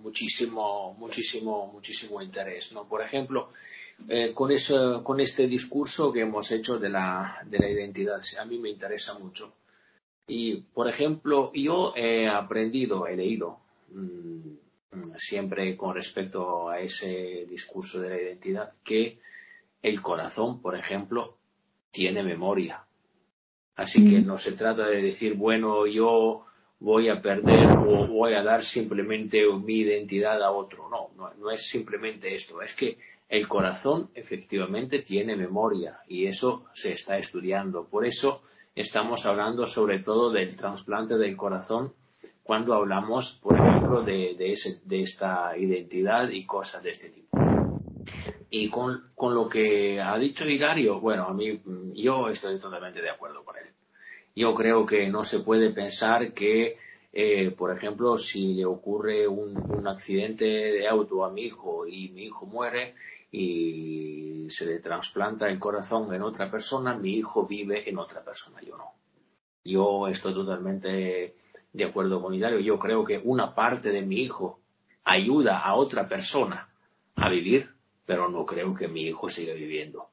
muchísimo, muchísimo, muchísimo interés, ¿no? Por ejemplo, eh, con, eso, con este discurso que hemos hecho de la, de la identidad, a mí me interesa mucho. Y, por ejemplo, yo he aprendido, he leído, mm, siempre con respecto a ese discurso de la identidad, que el corazón, por ejemplo, tiene memoria. Así que mm. no se trata de decir, bueno, yo voy a perder o voy a dar simplemente mi identidad a otro. No, no, es simplemente esto, es que el corazón efectivamente tiene memoria y eso se está estudiando. Por eso estamos hablando sobre todo del trasplante del corazón cuando hablamos, por ejemplo, de, de, ese, de esta identidad y cosas de este tipo. Y con, con lo que ha dicho Hilario, bueno, a mí, yo estoy totalmente de acuerdo con él. Yo creo que no se puede pensar que, eh, por ejemplo, si le ocurre un, accidente de auto a mi hijo y mi hijo muere y se le trasplanta el corazón en otra persona, mi hijo vive en otra persona, yo no. Yo estoy totalmente de acuerdo con Hilario. Yo creo que una parte de mi hijo ayuda a otra persona a vivir, pero no creo que mi hijo siga viviendo.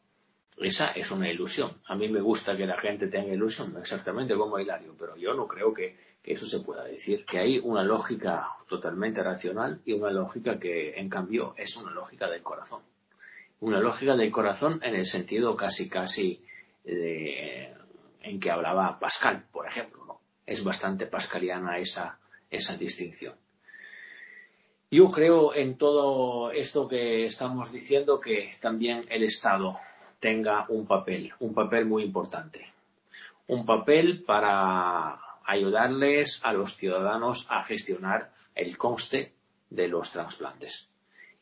Esa es una ilusión. A mí me gusta que la gente tenga ilusión, exactamente como Hilario, pero yo no creo que, que eso se pueda decir. Que hay una lógica totalmente racional y una lógica que, en cambio, es una lógica del corazón. Una lógica del corazón en el sentido casi, casi de, en que hablaba Pascal, por ejemplo es bastante pascaliana esa, esa distinción. Yo creo en todo esto que estamos diciendo que también el Estado tenga un papel, un papel muy importante. Un papel para ayudarles a los ciudadanos a gestionar el coste de los trasplantes.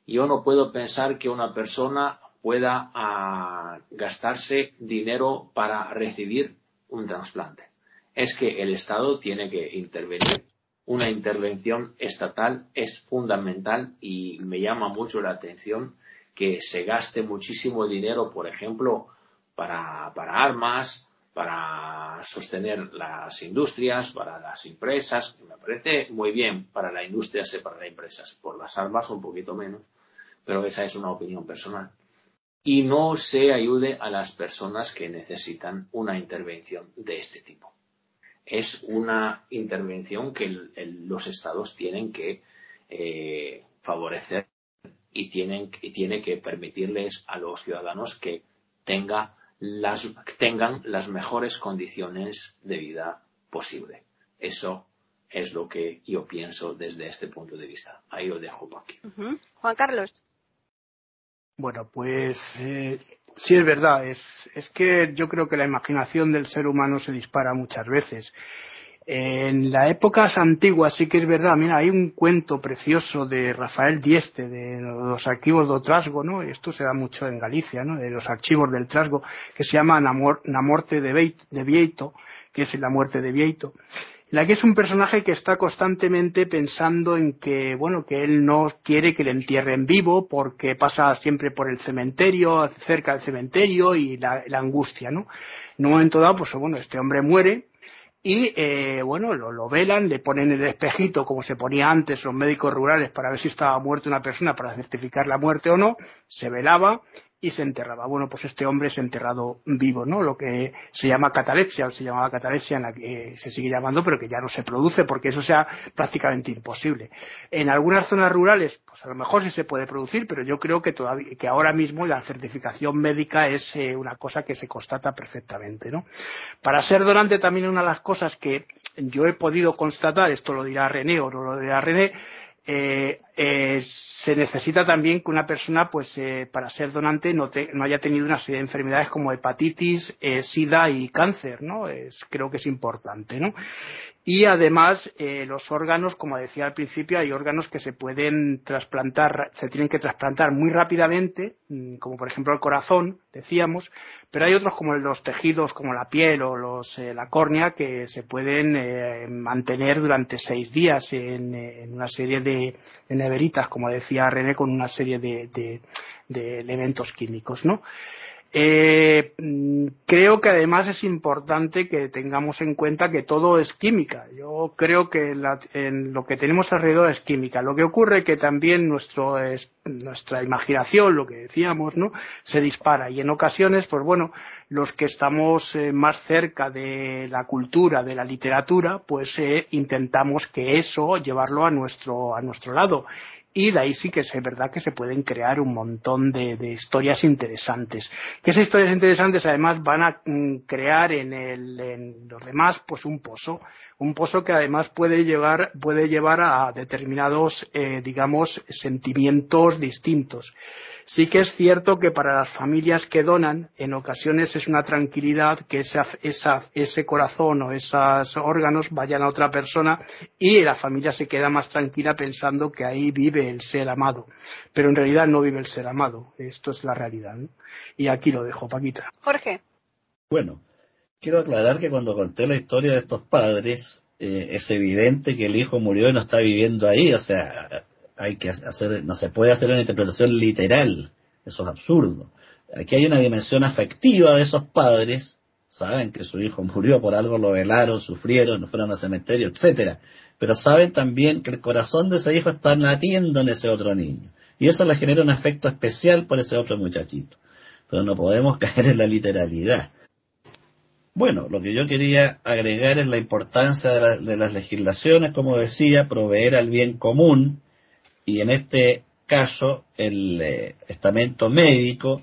Yo no puedo pensar que una persona pueda ah, gastarse dinero para recibir un trasplante es que el Estado tiene que intervenir. Una intervención estatal es fundamental y me llama mucho la atención que se gaste muchísimo dinero, por ejemplo, para, para armas, para sostener las industrias, para las empresas. Me parece muy bien para la industria separar empresas. Por las armas un poquito menos, pero esa es una opinión personal. Y no se ayude a las personas que necesitan una intervención de este tipo es una intervención que los estados tienen que eh, favorecer y tienen tiene que permitirles a los ciudadanos que tenga las, tengan las mejores condiciones de vida posible. Eso es lo que yo pienso desde este punto de vista. Ahí lo dejo, Paqui. Juan Carlos. Bueno, pues eh, Sí, es verdad. Es, es que yo creo que la imaginación del ser humano se dispara muchas veces. En las épocas antiguas sí que es verdad, mira, hay un cuento precioso de Rafael Dieste, de los archivos de Trasgo, ¿no? Esto se da mucho en Galicia, ¿no? De los archivos del Trasgo, que se llama La, muerte de, Vieito, que es la muerte de Vieito la que es un personaje que está constantemente pensando en que, bueno, que él no quiere que le entierren vivo porque pasa siempre por el cementerio, cerca del cementerio y la, angustia, ¿no? En un momento dado, pues bueno, este hombre muere y, eh, bueno, lo, lo, velan, le ponen el espejito como se ponía antes los médicos rurales para ver si estaba muerta una persona para certificar la muerte o no, se velaba y se enterraba. Bueno, pues este hombre es enterrado vivo, ¿no? Lo que se llama catalepsia, o se llamaba catalepsia en la que se sigue llamando, pero que ya no se produce porque eso sea prácticamente imposible. En algunas zonas rurales, pues a lo mejor sí se puede producir, pero yo creo que todavía, que ahora mismo la certificación médica es eh, una cosa que se constata perfectamente, ¿no? Para ser donante también una de las cosas que yo he podido constatar, esto lo dirá René o no lo dirá René, eh, eh, se necesita también que una persona, pues, eh, para ser donante no, no, haya tenido una serie de enfermedades como hepatitis, eh, sida y cáncer, ¿no? Es, creo que es importante, ¿no? Y además, los órganos, como decía al principio, hay órganos que se pueden trasplantar, se tienen que trasplantar muy rápidamente, mm, como por ejemplo el corazón, decíamos, pero hay otros como los tejidos, como la piel o los, la córnea, que se pueden mantener durante seis días en, una serie de, neveritas, como decía René, con una serie de, de, de elementos químicos, ¿no? Eh, mm, creo que además es importante que tengamos en cuenta que todo es química. Yo creo que lo que tenemos alrededor es química. Lo que ocurre es que también nuestra imaginación, lo que decíamos, ¿no? Se dispara y en ocasiones, pues bueno, los que estamos eh, más cerca de la cultura, de la literatura, pues eh, intentamos que eso llevarlo a nuestro, a nuestro lado y de ahí sí que es verdad que se pueden crear un montón de, historias interesantes. Que esas historias interesantes además van a mm, crear en, el, en los demás pues un pozo, un pozo que además puede llevar, puede llevar a determinados, eh, digamos, sentimientos distintos. Sí que es cierto que para las familias que donan, en ocasiones es una tranquilidad que ese corazón o esos órganos vayan a otra persona y la familia se queda más tranquila pensando que ahí vive el ser amado. Pero en realidad no vive el ser amado. Esto es la realidad. Y aquí lo dejo, Paquita. Jorge. Bueno, quiero aclarar que cuando conté la historia de estos padres, eh, es evidente que el hijo murió y no está viviendo ahí. O sea, hay que hacer, no se puede hacer una interpretación literal, eso es absurdo. Aquí hay una dimensión afectiva de esos padres, saben que su hijo murió por algo, lo velaron, sufrieron, fueron al cementerio, etcétera, pero saben también que el corazón de ese hijo está latiendo en ese otro niño, y eso le genera un afecto especial por ese otro muchachito. Pero no podemos caer en la literalidad. Bueno, lo que yo quería agregar es la importancia de las legislaciones, como decía, proveer al bien común, y en este caso el eh, estamento médico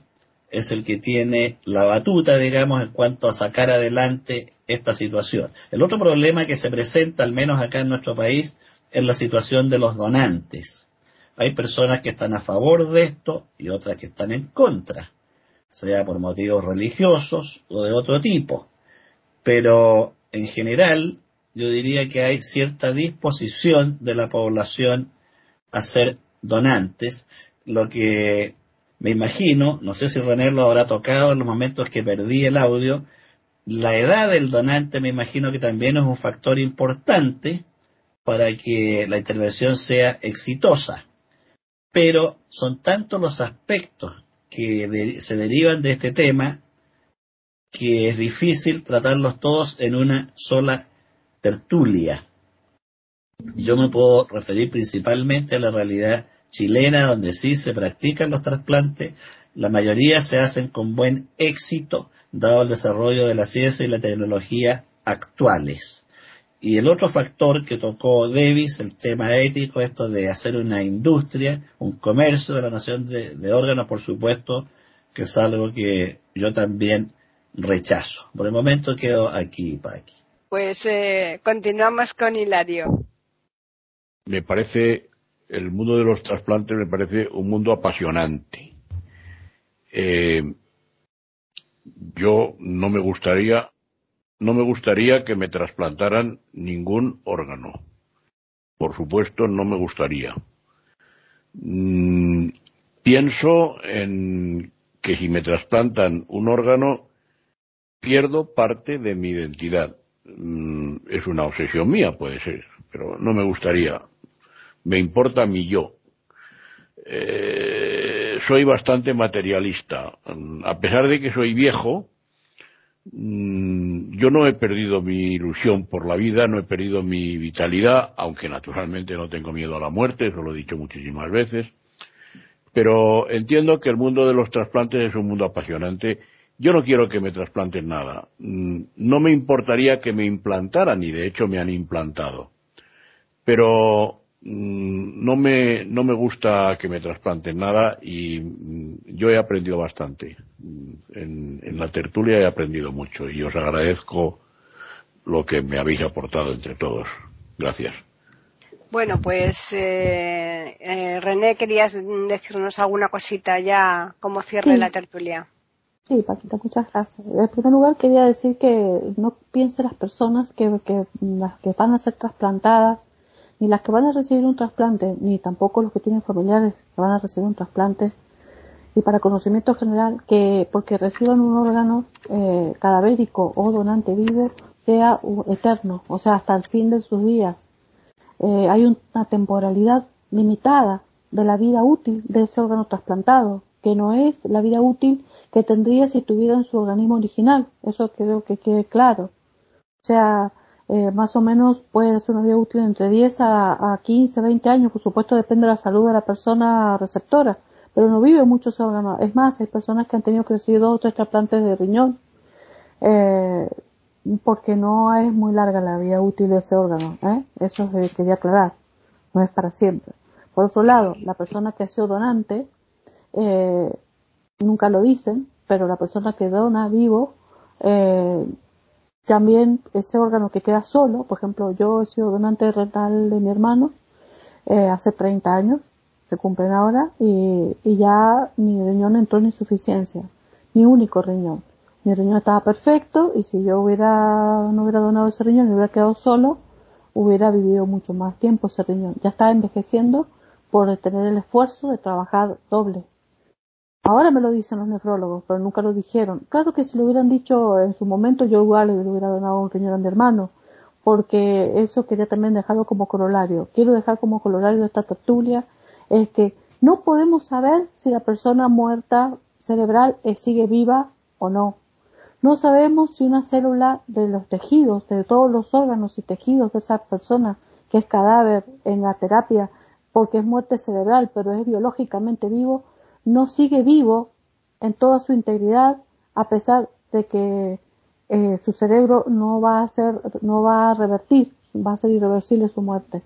es el que tiene la batuta, digamos, en cuanto a sacar adelante esta situación. El otro problema que se presenta, al menos acá en nuestro país, es la situación de los donantes. Hay personas que están a favor de esto y otras que están en contra, sea por motivos religiosos o de otro tipo. Pero en general, yo diría que hay cierta disposición de la población a ser donantes, lo que me imagino, no sé si René lo habrá tocado en los momentos que perdí el audio, la edad del donante me imagino que también es un factor importante para que la intervención sea exitosa. Pero son tantos los aspectos que se derivan de este tema que es difícil tratarlos todos en una sola tertulia. Yo me puedo referir principalmente a la realidad chilena, donde sí se practican los trasplantes. La mayoría se hacen con buen éxito, dado el desarrollo de la ciencia y la tecnología actuales. Y el otro factor que tocó Davis, el tema ético, esto de hacer una industria, un comercio de la nación de, órganos, por supuesto, que es algo que yo también rechazo. Por el momento quedo aquí, Paqui. Pues eh, continuamos con Hilario me parece, el mundo de los trasplantes me parece un mundo apasionante. Eh, yo no me gustaría, no me gustaría que me trasplantaran ningún órgano. Por supuesto, no me gustaría. Mm, pienso en que si me trasplantan un órgano, pierdo parte de mi identidad. Mm, es una obsesión mía, puede ser, pero no me gustaría me importa mi yo. Eh, soy bastante materialista. A pesar de que soy viejo, mm, yo no he perdido mi ilusión por la vida, no he perdido mi vitalidad, aunque naturalmente no tengo miedo a la muerte, eso lo he dicho muchísimas veces. Pero entiendo que el mundo de los trasplantes es un mundo apasionante. Yo no quiero que me trasplanten nada. Mm, no me importaría que me implantaran, y de hecho me han implantado. Pero no me, no me gusta que me trasplanten nada y mm, yo he aprendido bastante. Mm, en, la tertulia he aprendido mucho y os agradezco lo que me habéis aportado entre todos. Gracias. Bueno, pues eh, eh, René, querías decirnos alguna cosita ya como cierre la tertulia. Sí, Paquita, muchas gracias. En primer lugar, quería decir que no piense las personas que, que las que van a ser trasplantadas ni las que van a recibir un trasplante, ni tampoco los que tienen familiares que van a recibir un trasplante, y para conocimiento general, que porque reciban un órgano eh, cadavérico o donante vivo sea eterno, o sea, hasta el fin de sus días. Eh, hay una temporalidad limitada de la vida útil de ese órgano trasplantado, que no es la vida útil que tendría si tuviera en su organismo original. Eso creo que quede claro. O sea, eh, más o menos puede ser una vida útil entre 10 a, a 15, 20 años, por supuesto depende de la salud de la persona receptora, pero no vive muchos órganos. Es más, hay personas que han tenido que recibir dos o tres trasplantes de riñón, eh, porque no es muy larga la vida útil de ese órgano, ¿eh? eso quería aclarar, no es para siempre. Por otro lado, la persona que ha sido donante, eh, nunca lo dicen, pero la persona que dona vivo, eh, también ese órgano que queda solo, por ejemplo, yo he sido donante renal de mi hermano eh, hace 30 años, se cumplen ahora, y, y ya mi riñón entró en insuficiencia, mi único riñón. Mi riñón estaba perfecto y si yo hubiera, no hubiera donado ese riñón y hubiera quedado solo, hubiera vivido mucho más tiempo ese riñón. Ya estaba envejeciendo por tener el esfuerzo de trabajar doble. Ahora me lo dicen los nefrólogos, pero nunca lo dijeron. Claro que si lo hubieran dicho en su momento, yo igual le hubiera donado un riñón a hermano, porque eso quería también dejarlo como corolario. Quiero dejar como corolario de esta tertulia, es que no podemos saber si la persona muerta cerebral sigue viva o no. No sabemos si una célula de los tejidos, de todos los órganos y tejidos de esa persona que es cadáver en la terapia, porque es muerte cerebral, pero es biológicamente vivo, no sigue vivo en toda su integridad a pesar de que eh, su cerebro no va a ser, no va a revertir, va a ser irreversible su muerte.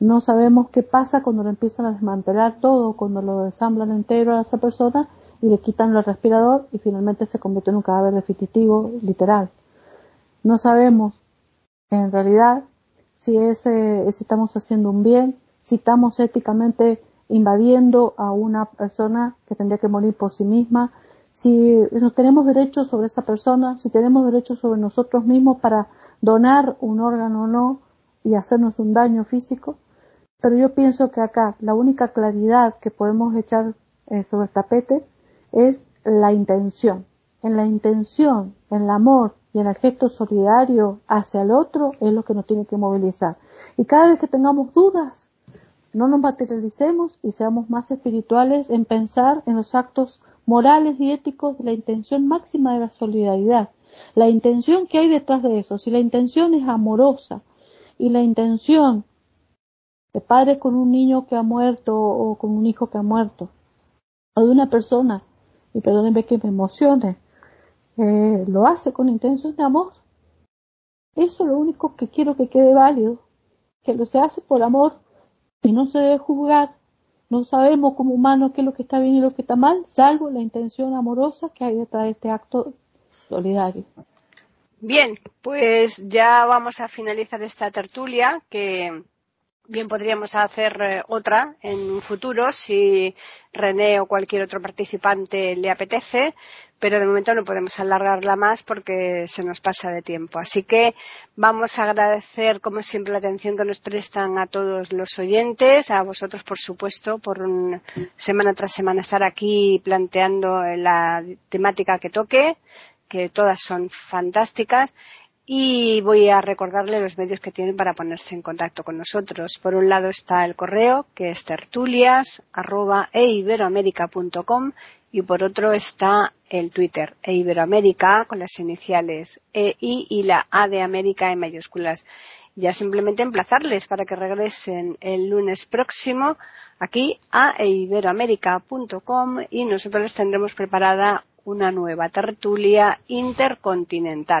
No sabemos qué pasa cuando lo empiezan a desmantelar todo, cuando lo desamblan entero a esa persona y le quitan el respirador y finalmente se convierte en un cadáver definitivo, literal. No sabemos en realidad si, ese, si estamos haciendo un bien, si estamos éticamente invadiendo a una persona que tendría que morir por sí misma, si no tenemos derechos sobre esa persona, si tenemos derechos sobre nosotros mismos para donar un órgano o no y hacernos un daño físico. Pero yo pienso que acá la única claridad que podemos echar eh, sobre el tapete es la intención. En la intención, en el amor y en el gesto solidario hacia el otro es lo que nos tiene que movilizar. Y cada vez que tengamos dudas, no nos materialicemos y seamos más espirituales en pensar en los actos morales y éticos de la intención máxima de la solidaridad. La intención que hay detrás de eso, si la intención es amorosa y la intención de padre con un niño que ha muerto o con un hijo que ha muerto, o de una persona, y perdónenme que me emocione, eh, lo hace con intención de amor. Eso es lo único que quiero que quede válido, que lo se hace por amor y no se debe juzgar. No sabemos como humanos qué es lo que está bien y lo que está mal, salvo la intención amorosa que hay detrás de este acto solidario. Bien, pues ya vamos a finalizar esta tertulia que bien podríamos hacer eh, otra en un futuro si René o cualquier otro participante le apetece, pero de momento no podemos alargarla más porque se nos pasa de tiempo. Así que vamos a agradecer, como siempre, la atención que nos prestan a todos los oyentes, a vosotros, por supuesto, por semana tras semana estar aquí planteando la temática que toque, que todas son fantásticas y voy a recordarle los medios que tienen para ponerse en contacto con nosotros. Por un lado está el correo, que es tertulias.eiberoamerica.com y por otro está el Twitter, eiberoamerica, con las iniciales EI y la A de América en mayúsculas. Ya simplemente emplazarles para que regresen el lunes próximo aquí a eiberoamerica.com y nosotros les tendremos preparada una nueva tertulia intercontinental.